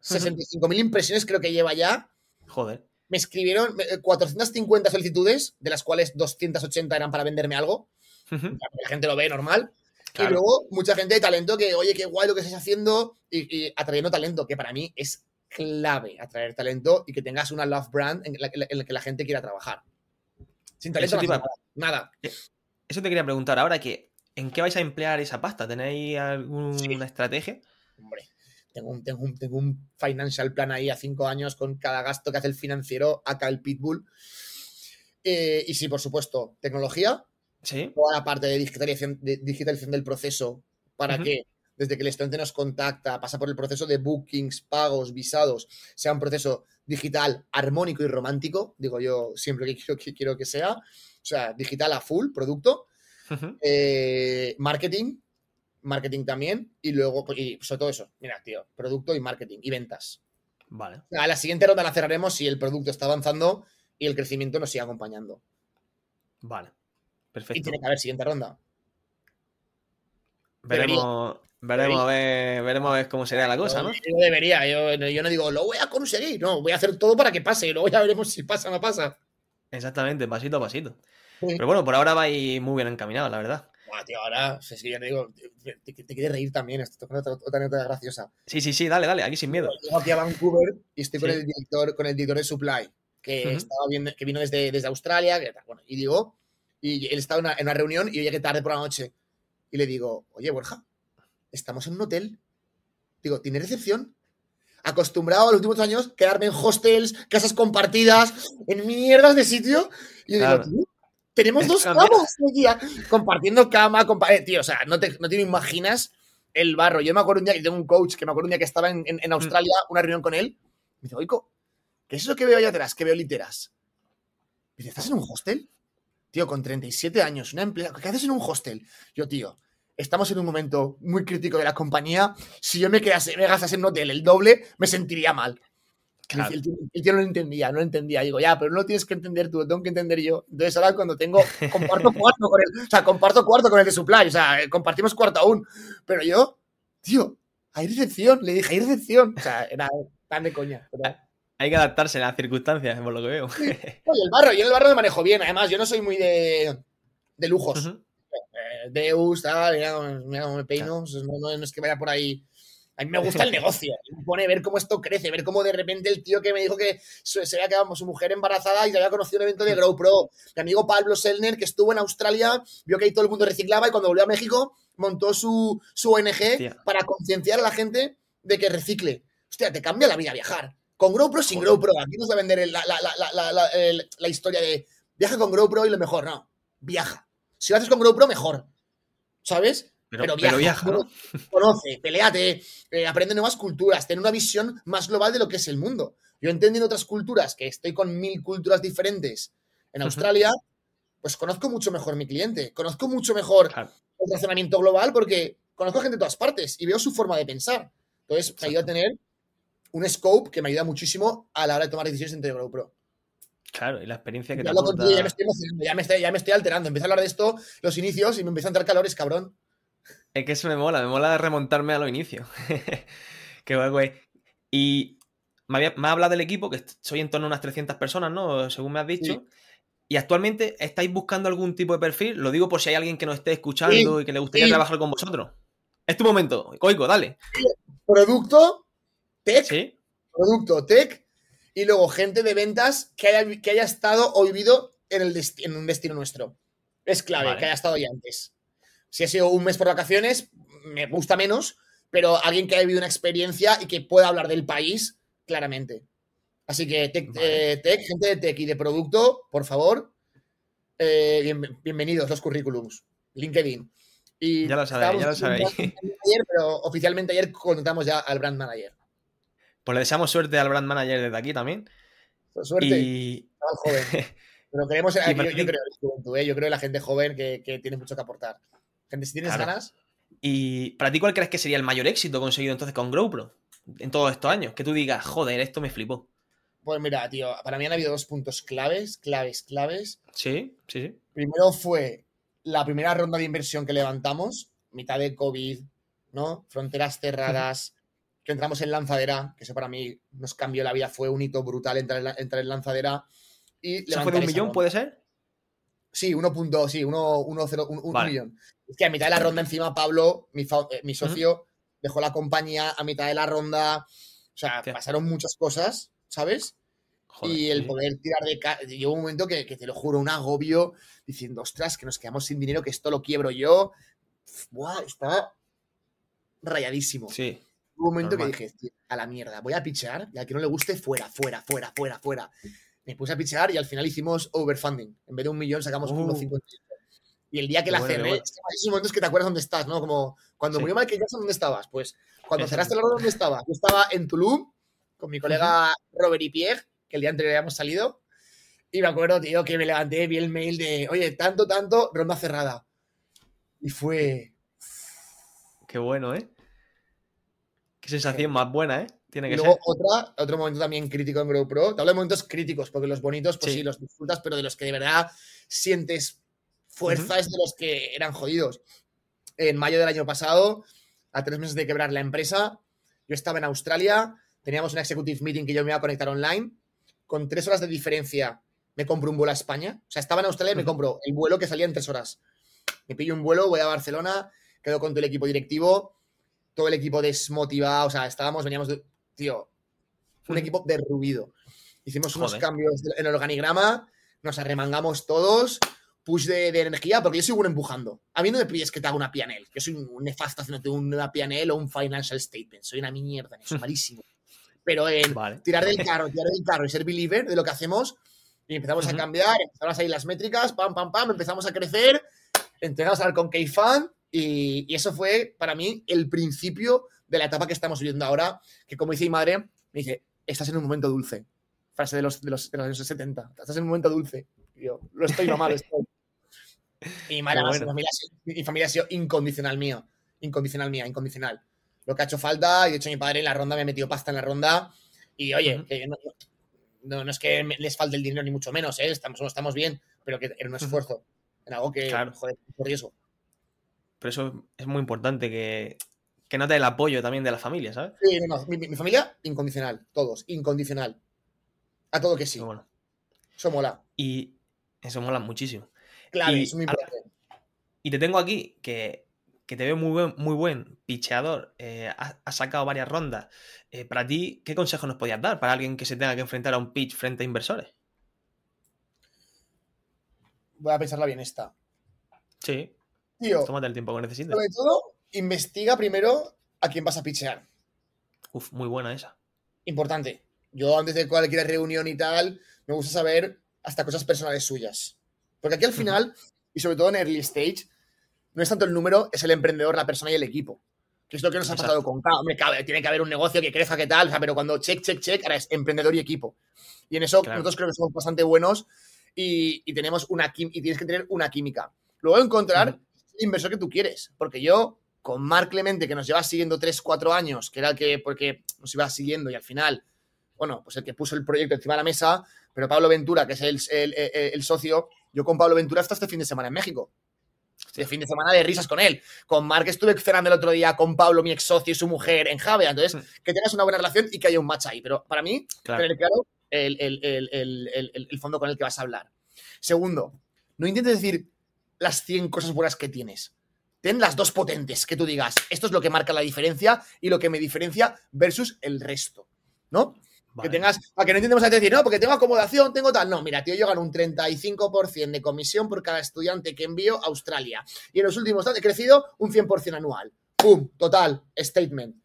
65.000 impresiones creo que lleva ya. Joder. Me escribieron 450 solicitudes, de las cuales 280 eran para venderme algo. La gente lo ve normal. Y luego mucha gente de talento que, oye, qué guay lo que estás haciendo y, atrayendo talento, que para mí es clave atraer talento y que tengas una love brand en la, que la gente quiera trabajar. Sin talento no nada. Eh, eso te quería preguntar ahora que ¿en qué vais a emplear esa pasta? ¿Tenéis alguna estrategia? Hombre, tengo un, tengo, tengo un, financial plan ahí a cinco años con cada gasto que hace el financiero, acá el pitbull. Eh, y sí, por supuesto, tecnología, toda la parte de digitalización, de digitalización del proceso para que desde que el estudiante nos contacta, pasa por el proceso de bookings, pagos, visados, sea un proceso digital, armónico y romántico, digo yo siempre que quiero que, quiero que sea, o sea, digital a full, producto, eh, marketing, marketing también, y luego, y sobre todo eso, mira, tío, producto y marketing y ventas. Vale. A la siguiente ronda la cerraremos si el producto está avanzando y el crecimiento nos sigue acompañando. Vale. Perfecto. Y tiene que haber siguiente ronda. Veremos, veremos, a ver, veremos a ver cómo sería la cosa, ¿no? Yo debería, yo, no digo, lo voy a conseguir, no, voy a hacer todo para que pase y luego ya veremos si pasa o no pasa. Exactamente, pasito a pasito. Pero bueno, por ahora vais muy bien encaminado, la verdad. Ah, tío, ahora, es que ya te digo, te, quieres reír también, esto es otra anécdota graciosa. Sí, sí, sí, dale, dale, aquí sin miedo. Llego aquí a Vancouver y estoy con el director, con el director de Supply, que estaba viendo, que vino desde, desde Australia, bueno, y digo, y él estaba en una, reunión y yo llegué tarde por la noche. Y le digo, oye, Borja, estamos en un hotel. Digo, ¿tiene recepción? Acostumbrado a los últimos años quedarme en hostels, casas compartidas, en mierdas de sitio. Y yo digo, tenemos [laughs] dos camas día, compartiendo cama, eh, tío, o sea, no te, no te imaginas el barro. Yo me acuerdo un día que tengo un coach que me acuerdo un día que estaba en, en, mm. Australia, una reunión con él. Me dice, Oico, ¿qué es eso que veo allá atrás? Que veo literas. Me dice, ¿estás en un hostel? tío, con 37 años, una empleada, ¿qué haces en un hostel? Yo, tío, estamos en un momento muy crítico de la compañía. Si yo me quedase, me gastase en un hotel el doble, me sentiría mal. El, tío, no lo entendía, no lo entendía. Digo, ya, pero no lo tienes que entender tú, lo tengo que entender yo. Entonces ahora cuando tengo, comparto [laughs] cuarto con él, o sea, comparto cuarto con el de supply, o sea, compartimos cuarto aún. Pero yo, tío, hay recepción, le dije, hay recepción. O sea, era tan de coña. [laughs] Hay que adaptarse a las circunstancias, por lo que veo. [laughs] Oye, el barro, yo en el barro me manejo bien. Además, yo no soy muy de, de lujos. Eh, Deus, tal, mira, cómo me peino. No, es que vaya por ahí. A mí me gusta el negocio. Me pone ver cómo esto crece, ver cómo de repente el tío que me dijo que se, había quedado su mujer embarazada y había conocido un evento de Grow Pro. Mi amigo Pablo Selner, que estuvo en Australia, vio que ahí todo el mundo reciclaba y cuando volvió a México montó su, su ONG para concienciar a la gente de que recicle. Hostia, te cambia la vida viajar. Con GoPro, sin GoPro. Aquí nos va a vender la, historia de viaja con GoPro y lo mejor. No, viaja. Si lo haces con GoPro, mejor. ¿Sabes? Pero, viaja, conoce, peleate, eh, aprende nuevas culturas, ten una visión más global de lo que es el mundo. Yo entiendo otras culturas, que estoy con mil culturas diferentes en Australia, pues conozco mucho mejor mi cliente, conozco mucho mejor el razonamiento global porque conozco gente de todas partes y veo su forma de pensar. Entonces, me ayuda a tener un scope que me ayuda muchísimo a la hora de tomar decisiones entre GoPro. Claro, y la experiencia que te aporta... ya, me estoy ya, me estoy, ya me estoy alterando. Empiezo a hablar de esto, los inicios, y me empiezan a entrar calores, cabrón. Es que eso me mola, me mola remontarme a los inicios. [laughs] Qué guay, güey. Y me, ha hablado del equipo, que soy en torno a unas 300 personas, ¿no? Según me has dicho. Y actualmente estáis buscando algún tipo de perfil. Lo digo por si hay alguien que nos esté escuchando y que le gustaría trabajar con vosotros. Es tu momento, Coico, dale. Producto, tech. ¿Sí? Producto, tech. Y luego gente de ventas que haya, que haya estado o vivido en, el en un destino nuestro. Es clave, que haya estado ya antes. Si ha sido un mes por vacaciones, me gusta menos, pero alguien que haya vivido una experiencia y que pueda hablar del país, claramente. Así que eh, tech, gente de tech y de producto, por favor, eh, bienvenidos los currículums. LinkedIn. Y ya lo sabéis, ya lo sabéis. pero oficialmente ayer contratamos ya al brand manager. Pues le deseamos suerte al brand manager desde aquí también. Pues suerte. Y... joven. [laughs] Pero queremos, yo, yo, creo, ¿eh? yo creo la gente joven que, tiene mucho que aportar. Gente, si tienes ganas. ¿Y para ti cuál crees que sería el mayor éxito conseguido entonces con GoPro en todos estos años? Que tú digas, joder, esto me flipó. Pues mira, tío, para mí han habido dos puntos claves, claves, claves. Sí, sí, sí. Primero fue la primera ronda de inversión que levantamos, mitad de COVID, ¿no? Fronteras cerradas, que entramos en lanzadera, que eso para mí nos cambió la vida, fue un hito brutal entrar en, en lanzadera. Y ¿Eso fue de un millón, puede ser? Sí, 1.0, sí, 1.0, millón. Es que a mitad de la ronda encima Pablo, mi, eh, socio, dejó la compañía a mitad de la ronda. O sea, pasaron muchas cosas ¿sabes? y el poder tirar de... Llegó un momento que, te lo juro, un agobio diciendo, ostras, que nos quedamos sin dinero, que esto lo quiebro yo. Buah, estaba rayadísimo. Sí. Hubo un momento que dije, a la mierda, voy a pichar y al que no le guste, fuera, fuera, fuera, fuera, fuera. Me puse a pichar y al final hicimos overfunding. En vez de un millón sacamos uh. 1,50. Y el día que la cerré, esos momentos que te acuerdas dónde estás, ¿no? Como cuando murió Michael Jackson, ¿dónde estabas? Pues cuando cerraste la [laughs] ronda, ¿dónde estabas? Yo estaba en Tulum con mi colega Robert y Pierre, que el día anterior habíamos salido. Y me acuerdo, tío, que me levanté, vi el mail de, oye, tanto, tanto, ronda cerrada. Y fue. Qué bueno, ¿eh? Qué sensación más buena, ¿eh? Tiene que y luego Otra, otro momento también crítico en GoPro. Te hablo de momentos críticos, porque los bonitos, pues sí, los disfrutas, pero de los que de verdad sientes fuerza es de los que eran jodidos. En mayo del año pasado, a tres meses de quebrar la empresa, yo estaba en Australia, teníamos una executive meeting que yo me iba a conectar online, con tres horas de diferencia me compro un vuelo a España. O sea, estaba en Australia y me compro el vuelo que salía en tres horas. Me pillo un vuelo, voy a Barcelona, quedo con todo el equipo directivo, todo el equipo desmotivado, o sea, estábamos, veníamos de, tío, un equipo derruido. Hicimos unos cambios en el organigrama, nos arremangamos todos, push de, energía, porque yo soy bueno empujando. A mí no me pides que te haga una PNL, que soy un nefasto haciéndote una PNL o un financial statement. Soy una mierda, soy [laughs] malísimo pero en tirar del carro, tirar del carro y ser believer de lo que hacemos, y empezamos a cambiar, empezaron a salir las métricas, pam, pam, pam, empezamos a crecer, entregamos al con K-Fan, y, eso fue para mí el principio de la etapa que estamos viviendo ahora, que como dice mi madre, me dice, estás en un momento dulce. Frase de los, de los, años 70, estás en un momento dulce. yo, lo estoy normal, estoy. Y mi, familia, ha sido incondicional mío, incondicional mía, incondicional lo que ha hecho falta. Y de hecho, mi padre en la ronda me ha metido pasta en la ronda. Y oye, no, no, es que les falte el dinero ni mucho menos, ¿eh? estamos, estamos bien, pero que era un esfuerzo, en algo que, joder, por riesgo. Pero eso es muy importante, que, que note el apoyo también de la familia, ¿sabes? Sí, no, mi, familia, incondicional, todos, incondicional. A todo que sí. Bueno. Eso mola. Y eso mola muchísimo. Claro, es muy importante. y te tengo aquí que que te veo muy buen, muy buen picheador, eh, has, sacado varias rondas. Eh, para ti, ¿qué consejo nos podías dar para alguien que se tenga que enfrentar a un pitch frente a inversores? Voy a pensarla bien esta. Sí. Tío, tómate el tiempo que necesites. Sobre todo, investiga primero a quién vas a pitchear. Uf, muy buena esa. Importante. Yo antes de cualquier reunión y tal, me gusta saber hasta cosas personales suyas. Porque aquí al final, y sobre todo en early stage, no es tanto el número, es el emprendedor, la persona y el equipo. Que es lo que nos ha pasado con K. Hombre, tiene que haber un negocio que crezca, que tal, pero cuando check, check, check, ahora es emprendedor y equipo. Y en eso nosotros creo que somos bastante buenos y, tenemos una y tienes que tener una química. Luego encontrar el inversor que tú quieres. Porque yo, con Mark Clemente, que nos lleva siguiendo 3, 4 años, que era el que, porque nos iba siguiendo y al final, bueno, pues el que puso el proyecto encima de la mesa, pero Pablo Ventura, que es el, el socio, yo con Pablo Ventura hasta este fin de semana en México de fin de semana de risas con él. Con Mark estuve cenando el otro día, con Pablo, mi ex socio y su mujer en Javea. Entonces, que tengas una buena relación y que haya un match ahí. Pero para mí, tener claro el, el, fondo con el que vas a hablar. Segundo, no intentes decir las 100 cosas buenas que tienes. Ten las dos potentes que tú digas. Esto es lo que marca la diferencia y lo que me diferencia versus el resto. ¿No? Que tengas, a que no intentemos decir, no, porque tengo acomodación, tengo tal. No, mira, tío, yo gano un 35% de comisión por cada estudiante que envío a Australia. Y en los últimos años he crecido un 100% anual. ¡Pum! Total, statement.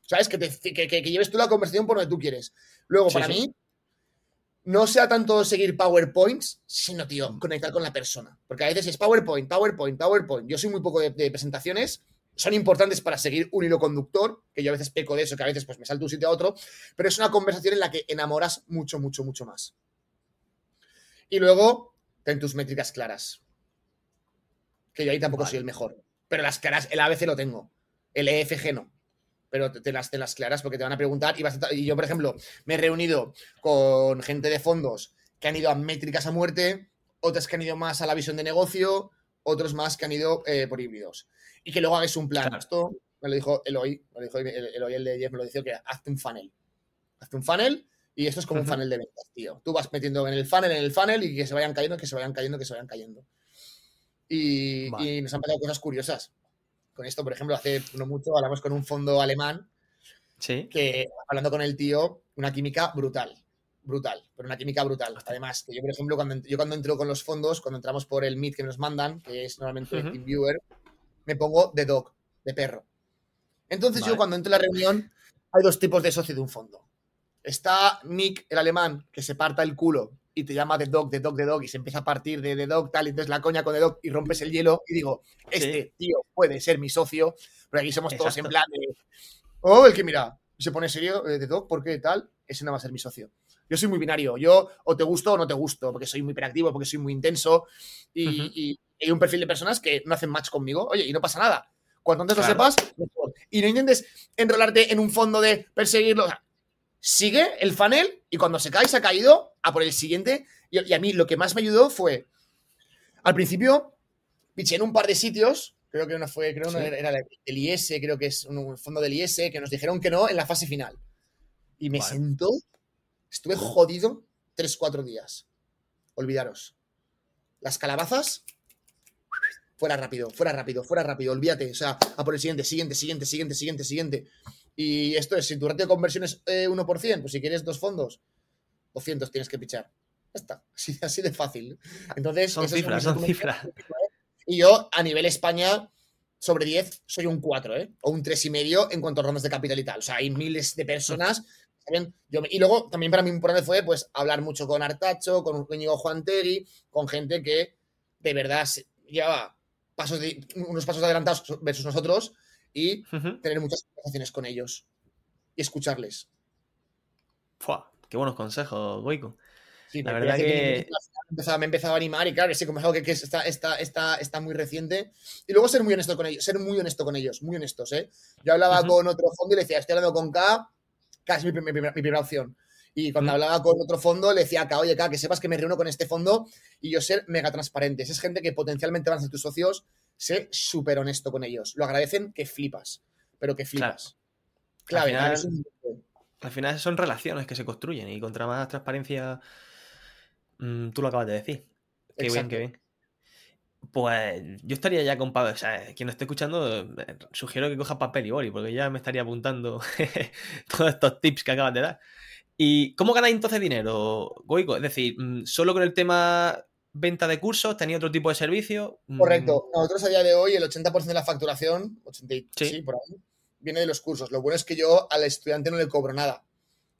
¿Sabes? Que, que, lleves tú la conversación por donde tú quieres. Luego, para mí, no sea tanto seguir PowerPoints, sino, tío, conectar con la persona. Porque a veces es PowerPoint, PowerPoint, PowerPoint. Yo soy muy poco de presentaciones son importantes para seguir un hilo conductor, que yo a veces peco de eso, que a veces pues me salto un sitio a otro, pero es una conversación en la que enamoras mucho, mucho, mucho más. Y luego, ten tus métricas claras. Que yo ahí tampoco soy el mejor. Pero las claras, el ABC lo tengo. El EFG no. Pero te, las, te las claras porque te van a preguntar. Y, y yo, por ejemplo, me he reunido con gente de fondos que han ido a métricas a muerte, otras que han ido más a la visión de negocio, otros más que han ido eh, por híbridos y que luego hagas un plan. Esto me lo dijo Eloy, me lo dijo Eloy, el de Jeff, me lo dijo que hazte un funnel. Hazte un funnel y esto es como un funnel de ventas, tío. Tú vas metiendo en el funnel, en el funnel y que se vayan cayendo, que se vayan cayendo, que se vayan cayendo. Y, nos han pasado cosas curiosas. Con esto, por ejemplo, hace no mucho hablamos con un fondo alemán ¿Sí? que, hablando con el tío, una química brutal brutal, pero una química brutal. Además, que yo, por ejemplo, cuando, yo cuando entro con los fondos, cuando entramos por el Meet que nos mandan, que es normalmente el TeamViewer, me pongo de dog, de perro. Entonces yo cuando entro a la reunión hay dos tipos de socio de un fondo. Está Nick, el alemán, que se parta el culo y te llama de dog, de dog, de dog y se empieza a partir de de dog, tal, y entonces la coña con de dog y rompes el hielo y digo, este tío puede ser mi socio, pero aquí somos todos en plan de, oh, el que mira, se pone serio, eh, de dog, ¿por qué tal? Ese no va a ser mi socio. Yo soy muy binario, yo o te gusto o no te gusto, porque soy muy hiperactivo, porque soy muy intenso y, hay un perfil de personas que no hacen match conmigo. Oye, y no pasa nada. Cuanto antes lo sepas, mejor. Y no intentes enrolarte en un fondo de perseguirlo. sigue el funnel y cuando se cae, se ha caído a por el siguiente. Y, a mí lo que más me ayudó fue, al principio, piché en un par de sitios, creo que uno fue, creo que era el IS, creo que es un fondo del IS, que nos dijeron que no en la fase final. Y me sentó, estuve jodido tres, cuatro días. Olvidaros. Las calabazas fuera rápido, fuera rápido, fuera rápido, olvídate, o sea, a por el siguiente, siguiente, siguiente, siguiente, siguiente, siguiente. Y esto es, si tu ratio de conversión es 1%, eh, pues si quieres dos fondos, 200 tienes que pichar. Ya está, [laughs] así, de fácil. Entonces, son cifras, son cifras. Y yo, a nivel España, sobre 10, soy un 4, ¿eh? O un 3,5 en cuanto a rondas de capital y tal. O sea, hay miles de personas. Yo, y luego, también para mí importante fue, pues, hablar mucho con Artacho, con Íñigo Juan Tegui, con gente que de verdad llevaba pasos de, unos pasos adelantados versus nosotros y tener muchas conversaciones con ellos y escucharles. Fua, qué buenos consejos, Goico. Sí, la verdad que... Me he empezado a animar y claro, que sí, como es algo que, está, está, está, está, muy reciente. Y luego ser muy honesto con ellos, ser muy honesto con ellos, muy honestos, ¿eh? Yo hablaba con otro fondo y le decía, estoy hablando con K, K es mi, primera opción. Y cuando hablaba con otro fondo, le decía acá, oye, K, que sepas que me reúno con este fondo y yo ser mega transparente. Es gente que potencialmente van a ser tus socios, sé súper honesto con ellos. Lo agradecen que flipas, pero que flipas. Claro. al, final, son relaciones que se construyen y contra más transparencia, mm, tú lo acabas de decir. Qué bien, qué bien. Pues yo estaría ya con Pablo. O sea, quien no esté escuchando, eh, sugiero que coja papel y boli, porque ya me estaría apuntando [laughs] todos estos tips que acabas de dar. ¿Y cómo ganáis entonces dinero, Goico? Es decir, mm, solo con el tema venta de cursos, tenía otro tipo de servicio. Mm. Correcto. Nosotros a día de hoy el 80% de la facturación, 80, sí. por ahí, viene de los cursos. Lo bueno es que yo al estudiante no le cobro nada.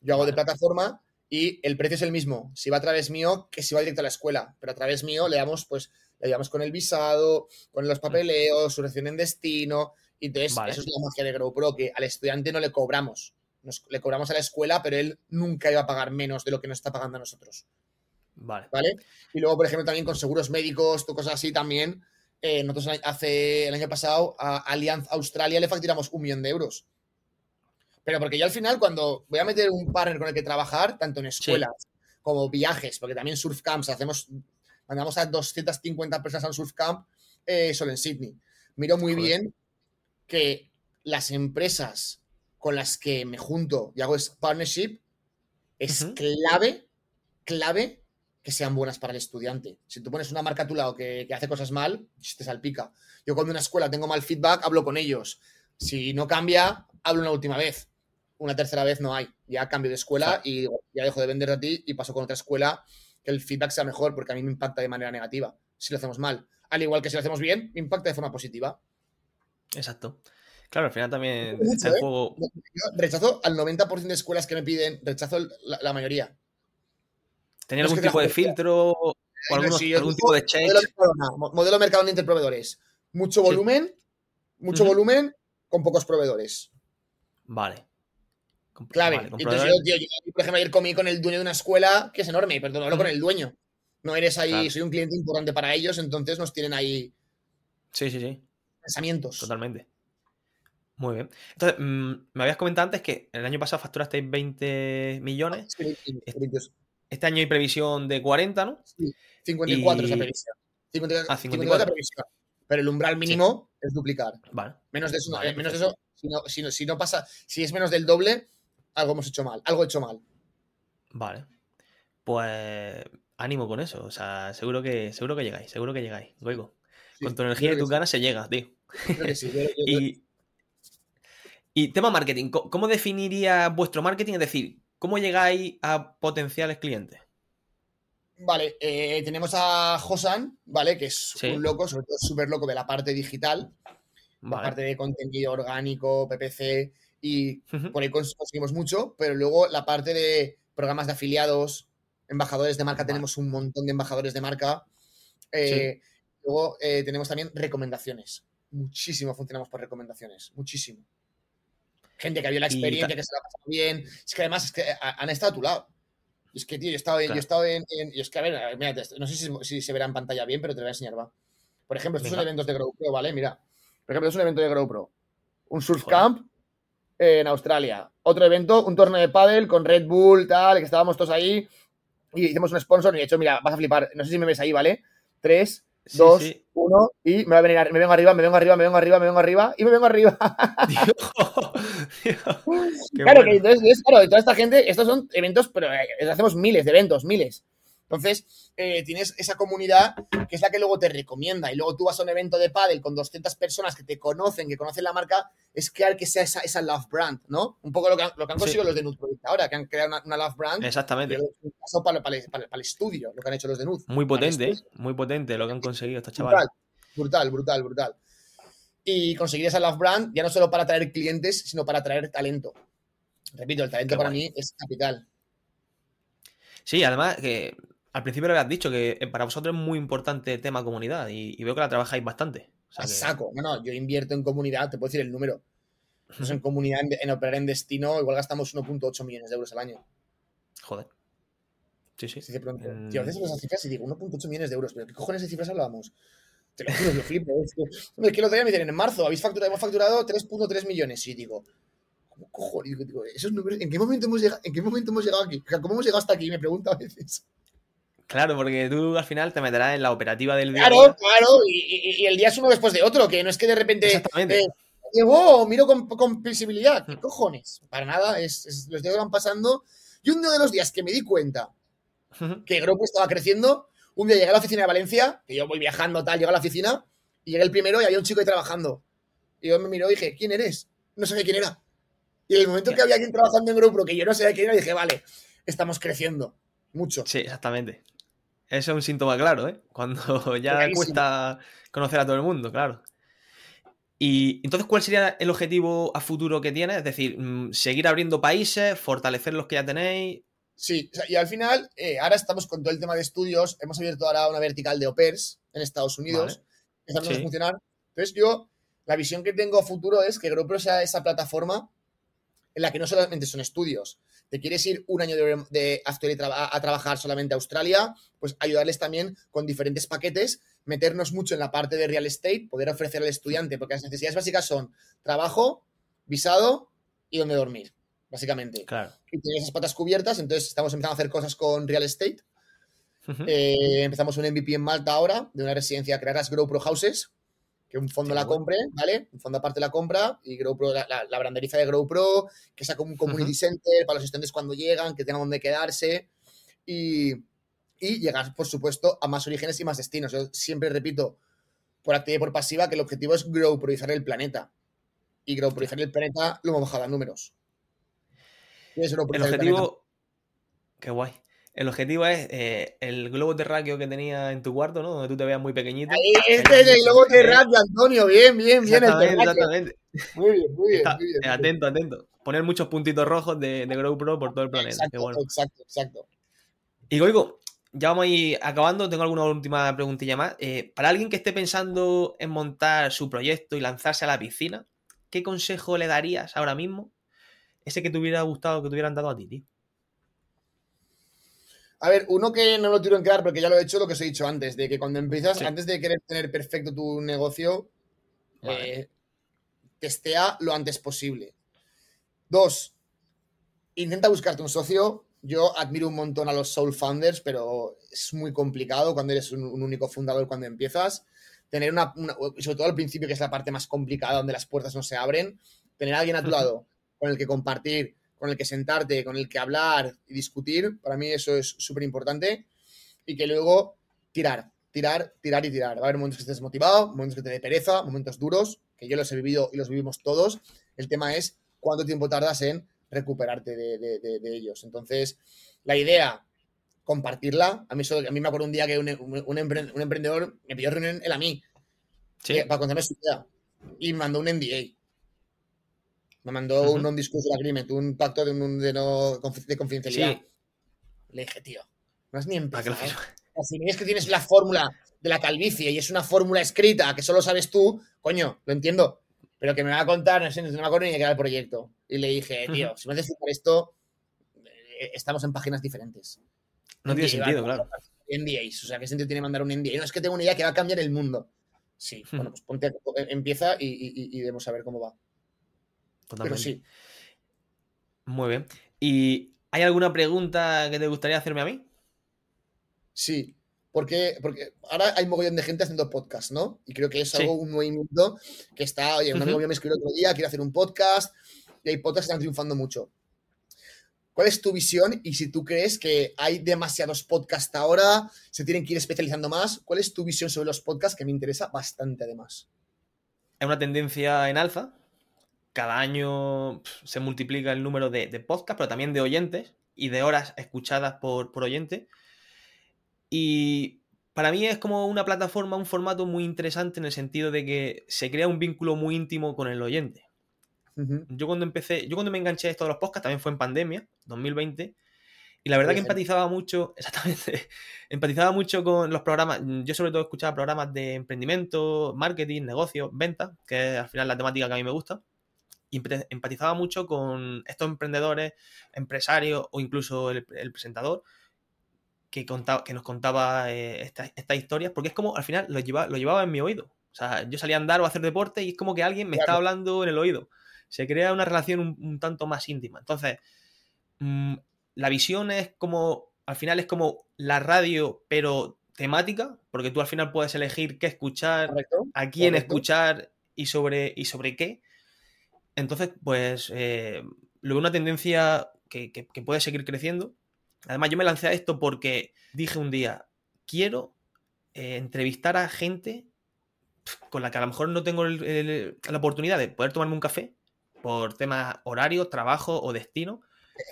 Yo hago de plataforma y el precio es el mismo. Si va a través mío, que si va directo a la escuela. Pero a través mío le damos, pues, le ayudamos con el visado, con los papeleos, su reacción en destino. Y entonces, eso es la magia de GrowPro, que al estudiante no le cobramos. Le cobramos a la escuela, pero él nunca iba a pagar menos de lo que nos está pagando a nosotros. Vale. ¿Vale? Y luego, por ejemplo, también con seguros médicos, cosas así también. Eh, nosotros hace el año pasado a Allianz Australia le facturamos un millón de euros. Pero porque yo al final, cuando voy a meter un partner con el que trabajar, tanto en escuelas como viajes, porque también surf camps, hacemos, mandamos a 250 personas al surf camp eh, solo en Sydney. Miro muy bien que las empresas con las que me junto y hago es partnership es clave, clave que sean buenas para el estudiante. Si tú pones una marca a tu lado que, hace cosas mal, te salpica. Yo cuando en una escuela tengo mal feedback, hablo con ellos. Si no cambia, hablo una última vez. Una tercera vez no hay. Ya cambio de escuela y ya dejo de vender a ti y paso con otra escuela que el feedback sea mejor porque a mí me impacta de manera negativa si lo hacemos mal. Al igual que si lo hacemos bien, me impacta de forma positiva. Exacto. Claro, al final también el ¿eh? rechazo al 90% de escuelas que me piden, rechazo la mayoría. ¿Tenía algún tipo de filtro o algún tipo de check? Modelo, mercado de interproveedores. Mucho volumen, mucho volumen con pocos proveedores. Vale. Clave. Entonces yo, por ejemplo, ayer comí con el dueño de una escuela que es enorme, perdón, hablo con el dueño. No eres ahí, soy un cliente importante para ellos, entonces nos tienen ahí. Sí, sí, sí. Pensamientos. Totalmente. Muy bien. Entonces, mm, me habías comentado antes que el año pasado facturasteis 20 millones. Sí, sí, este año hay previsión de 40, ¿no? Sí, 54 es la previsión. 54, ah, 54. previsión. Pero el umbral mínimo es duplicar. Vale. Menos de eso, eh, menos de eso si, no, si, no, pasa, si es menos del doble, algo hemos hecho mal, algo hecho mal. Vale. Pues ánimo con eso. O sea, seguro que, seguro que llegáis, seguro que llegáis, Goigo. con tu energía y tus ganas se llega, tío. y, y tema marketing, ¿cómo definiría vuestro marketing? Es decir, ¿Cómo llegáis a potenciales clientes? Vale, eh, tenemos a Josan, ¿vale? Que es un loco, sobre todo súper loco de la parte digital, la parte de contenido orgánico, PPC, y por ahí conseguimos mucho, pero luego la parte de programas de afiliados, embajadores de marca, tenemos un montón de embajadores de marca. Eh, luego eh, tenemos también recomendaciones. Muchísimo funcionamos por recomendaciones, muchísimo gente que había la experiencia, que se la ha pasado bien. Es que además es que han estado a tu lado. es que, tío, yo he estado en. Yo he estado en, y es que, a ver, mira, no sé si, se verá en pantalla bien, pero te voy a enseñar, va. Por ejemplo, estos son eventos de GrowPro, ¿vale? Mira. Por ejemplo, es un evento de GrowPro. Un surf camp en Australia. Otro evento, un torneo de pádel con Red Bull, tal, que estábamos todos ahí. Y hicimos un sponsor y de hecho, mira, vas a flipar. No sé si me ves ahí, ¿vale? Tres, dos, uno, y me va a venir, me vengo arriba, me vengo arriba, me vengo arriba, me vengo arriba, y me vengo arriba. [laughs] [laughs] claro, que entonces, claro, toda esta gente, estos son eventos, pero eh, hacemos miles de eventos, miles. Entonces, eh, tienes esa comunidad que es la que luego te recomienda. Y luego tú vas a un evento de pádel con 200 personas que te conocen, que conocen la marca, es crear que sea esa, esa love brand, ¿no? Un poco lo que han, lo que han conseguido los de Nud ahora, que han creado una, love brand. Exactamente. Para, para, el estudio, lo que han hecho los de. Muy potente, muy potente lo que han conseguido estos chavales. Brutal, brutal, brutal. Y conseguir esa love brand ya no solo para atraer clientes, sino para atraer talento. Repito, el talento para mí es capital. Sí, además que al principio lo habías dicho que eh, para vosotros es muy importante el tema comunidad y, veo que la trabajáis bastante. Saco. No, no, yo invierto en comunidad, te puedo decir el número. [laughs] Nosotros en comunidad, en, operar en destino, igual gastamos 1.8 millones de euros al año. Joder. Sí, sí. sí pronto. Mm. Tío, a veces las cifras y digo 1.8 millones de euros, pero ¿qué cojones de cifras hablábamos? Te lo juro, lo flipo. Es que, hombre, que lo día me dicen, en marzo habéis facturado, hemos facturado 3.3 millones. Sí, digo, ¿cómo cojones? Digo, esos números, ¿en qué momento hemos llegado, ¿en qué momento hemos llegado aquí? ¿Cómo hemos llegado hasta aquí? Me pregunto a veces. Claro, porque tú al final te meterás en la operativa del día. Claro, claro, y, el día es uno después de otro, que no es que de repente. Exactamente. Eh, miro con, con visibilidad. ¿Qué cojones? Para nada, es, los días van pasando. Y uno de los días que me di cuenta que el grupo estaba creciendo, un día llegué a la oficina de Valencia, que yo voy viajando, tal, llego a la oficina, y llegué el primero y había un chico ahí trabajando. Y yo me miró y dije, ¿quién eres? No sabía quién era. Y en el momento que había alguien trabajando en grupo que yo no sabía quién era, dije, vale, estamos creciendo. Mucho. Sí, exactamente. Eso es un síntoma claro, ¿eh? [laughs] Cuando ya cuesta conocer a todo el mundo, claro. Y entonces, ¿cuál sería el objetivo a futuro que tienes? Es decir, mm, seguir abriendo países, fortalecer los que ya tenéis. Sí, y al final, eh, ahora estamos con todo el tema de estudios. Hemos abierto ahora una vertical de OPERS en Estados Unidos. Empezando a funcionar. Entonces, yo, la visión que tengo a futuro es que GrowPro sea esa plataforma en la que no solamente son estudios. Te quieres ir un año de, a, trabajar solamente a Australia, pues ayudarles también con diferentes paquetes, meternos mucho en la parte de real estate, poder ofrecer al estudiante, porque las necesidades básicas son trabajo, visado y dónde dormir básicamente. Claro. Y tiene esas patas cubiertas, entonces estamos empezando a hacer cosas con real estate. Eh, empezamos un MVP en Malta ahora, de una residencia, crearás GrowPro Houses, que un fondo la compre, ¿vale? Un fondo aparte la compra y GrowPro, la, la, branderiza de GrowPro, que sea como un community center para los estudiantes cuando llegan, que tengan donde quedarse y, y llegar, por supuesto, a más orígenes y más destinos. Yo siempre repito, por activa y por pasiva, que el objetivo es GrowProizar el planeta. Y GrowProizar el planeta lo hemos bajado a números. El objetivo. Qué guay. El objetivo es eh, el globo terráqueo que tenía en tu cuarto, ¿no? Donde tú te veas muy pequeñito. Ahí, este es el globo terráqueo, Antonio. Bien, bien, bien. Exactamente, Muy bien, muy bien, muy bien. Atento, atento. Poner muchos puntitos rojos de, de GrowPro por todo el planeta. Exacto, bueno. exacto, exacto. Y Goigo, ya vamos a ir acabando. Tengo alguna última preguntilla más. Eh, para alguien que esté pensando en montar su proyecto y lanzarse a la piscina, ¿qué consejo le darías ahora mismo ese que te hubiera gustado que te hubieran dado a ti, tío? A ver, uno que no lo tiro en porque ya lo he hecho lo que os he dicho antes, de que cuando empiezas, antes de querer tener perfecto tu negocio, eh, testea lo antes posible. Dos, intenta buscarte un socio. Yo admiro un montón a los soul founders, pero es muy complicado cuando eres un, único fundador cuando empiezas. Tener una, sobre todo al principio, que es la parte más complicada, donde las puertas no se abren, tener a alguien a tu lado con el que compartir, con el que sentarte, con el que hablar y discutir, para mí eso es súper importante. Y que luego tirar, tirar, tirar y tirar. Va a haber momentos que estés motivado, momentos que te dé pereza, momentos duros, que yo los he vivido y los vivimos todos. El tema es cuánto tiempo tardas en recuperarte de, ellos. Entonces, la idea, compartirla. A mí, a mí me acuerdo un día que un, emprendedor me pidió reunión él a mí eh, para contarme su idea y me mandó un NDA. Me mandó un non-disclosure agreement, un pacto de, un, de, no, de confidencialidad. Le dije, tío, no es ni empezado. ¿eh? Si me que tienes la fórmula de la calvicie y es una fórmula escrita que solo sabes tú, coño, lo entiendo. Pero que me va a contar, no sé, no me acuerdo ni de qué era el proyecto. Y le dije, tío, si me haces explicar esto, eh, estamos en páginas diferentes. No tiene sentido, claro. NDAs, o sea, ¿qué sentido tiene mandar un NDA? No, es que tengo una idea que va a cambiar el mundo. Sí, bueno, pues ponte, empieza y, y, y debemos saber cómo va. Pero sí. Muy bien. ¿Y hay alguna pregunta que te gustaría hacerme a mí? Sí, porque, porque ahora hay un mogollón de gente haciendo podcast, ¿no? Y creo que es algo, un movimiento que está, oye, un amigo mío me escribió otro día, quiere hacer un podcast, y hay podcasts que están triunfando mucho. ¿Cuál es tu visión? Y si tú crees que hay demasiados podcasts ahora, se tienen que ir especializando más, ¿cuál es tu visión sobre los podcasts que me interesa bastante además? Hay una tendencia en alza, cada año se multiplica el número de, podcasts, pero también de oyentes y de horas escuchadas por, por oyente. Y para mí es como una plataforma, un formato muy interesante en el sentido de que se crea un vínculo muy íntimo con el oyente. Yo cuando empecé, yo cuando me enganché a esto de los podcasts también fue en pandemia, 2020, y la verdad que empatizaba mucho, [laughs] exactamente, empatizaba mucho con los programas, yo sobre todo escuchaba programas de emprendimiento, marketing, negocio, venta, que es al final la temática que a mí me gusta y empatizaba mucho con estos emprendedores, empresarios o incluso el, presentador que, contaba, que nos contaba eh, estas historias, porque es como al final lo llevaba, lo llevaba en mi oído. O sea, yo salía a andar o a hacer deporte y es como que alguien me está hablando en el oído. Se crea una relación un, tanto más íntima. Entonces, mm, la visión es como, al final es como la radio, pero temática, porque tú al final puedes elegir qué escuchar, a quién escuchar y sobre, y sobre qué. Entonces, pues, eh, lo veo una tendencia que, puede seguir creciendo. Además, yo me lancé a esto porque dije un día, quiero eh, entrevistar a gente con la que a lo mejor no tengo la oportunidad de poder tomarme un café por temas horario, trabajo o destino.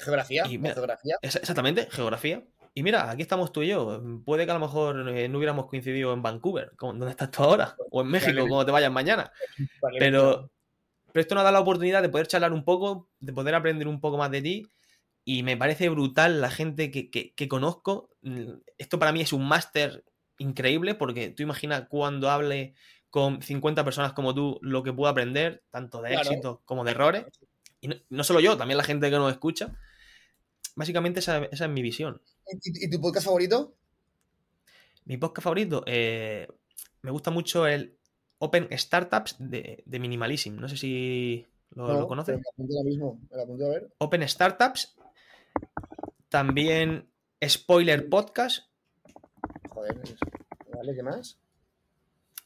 Geografía, geografía. Exactamente, geografía. Y mira, aquí estamos tú y yo. Puede que a lo mejor eh, no hubiéramos coincidido en Vancouver, donde estás tú ahora, o en México, como te vayas mañana. Pero, pero esto nos da la oportunidad de poder charlar un poco, de poder aprender un poco más de ti y me parece brutal la gente que, conozco. Mm, esto para mí es un máster increíble porque tú imaginas cuando hable con 50 personas como tú lo que puedo aprender, tanto de éxitos como de errores. Y no, solo yo, también la gente que nos escucha. Básicamente esa, es mi visión. ¿Y, tu podcast favorito? Mi podcast favorito, eh, me gusta mucho el Open Startups de, de Minimalism. No sé si lo, conoces. Open Startups. También Spoiler Podcast. Joder, vale, ¿qué más?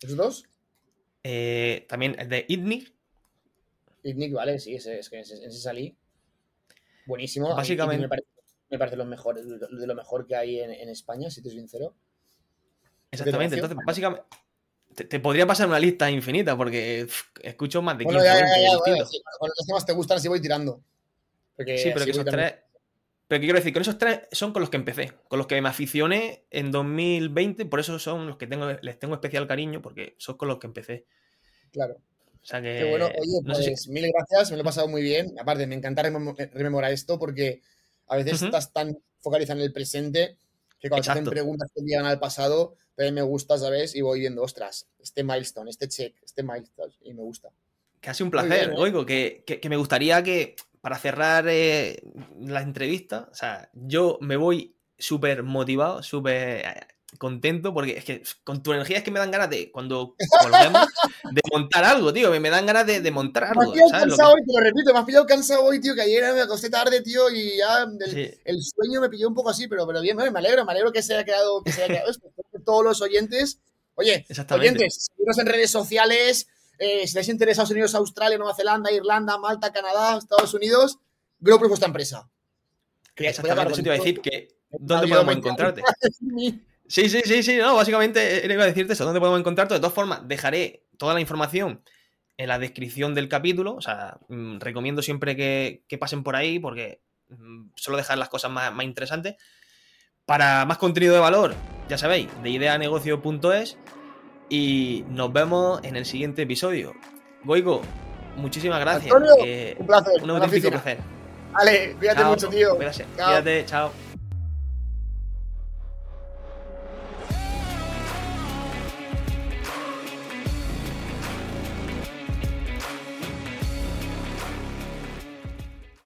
¿Esos dos? Eh, también el de Idnik. Idnik, vale, sí, ese, es que ese, salí. Buenísimo. Básicamente. Me parece, lo mejor, de lo mejor que hay en, España, si te soy sincero. Exactamente, entonces, básicamente. Te, podría pasar una lista infinita porque escucho más de 15 bueno, Con los temas te gustan, así voy tirando. sí, pero que esos tres. Pero ¿qué quiero decir? Con esos tres son con los que empecé, con los que me aficioné en 2020, por eso son los que tengo, les tengo especial cariño, porque son con los que empecé. Claro. O sea que. Qué bueno, oye, pues mil gracias, me lo he pasado muy bien. Aparte, me encanta rememorar esto porque a veces estás tan focalizado en el presente que cuando te hacen preguntas que llegan al pasado, me gusta, ¿sabes? Y voy viendo, ostras, este milestone, este check, este milestone, y me gusta. Casi un placer, ¿eh? oigo, que, que, me gustaría que, para cerrar eh, la entrevista, o sea, yo me voy súper motivado, súper eh, contento, porque es que con tu energía es que me dan ganas de, cuando volvemos, de [laughs] montar algo, tío, me, dan ganas de, montar algo. Me has pillado cansado hoy, te lo repito, me has pillado cansado hoy, tío, que ayer me acosté tarde, tío, y ya el, sueño me pilló un poco así, pero, pero bien, me alegro, me alegro que se haya quedado, que se haya quedado esto. Todos los oyentes, oye, oyentes, seguidnos en redes sociales, eh, si estáis interesados en Unidos Australia, Nueva Zelanda, Irlanda, Malta, Canadá, Estados Unidos, Grow es vuestra empresa. Exactamente, eso te iba a decir que ¿dónde podemos encontrarte? [laughs] Sí, sí, sí, sí, no, básicamente iba a decirte eso, ¿dónde podemos encontrarte? De todas formas, dejaré toda la información en la descripción del capítulo, o sea, mm, recomiendo siempre que, pasen por ahí porque mm, solo dejar las cosas más, más interesantes. Para más contenido de valor, ya sabéis, de ideanegocio.es y nos vemos en el siguiente episodio. Goico, muchísimas gracias. Antonio, un placer. Un auténtico placer. Vale, cuídate mucho, tío. Cuídate, chao.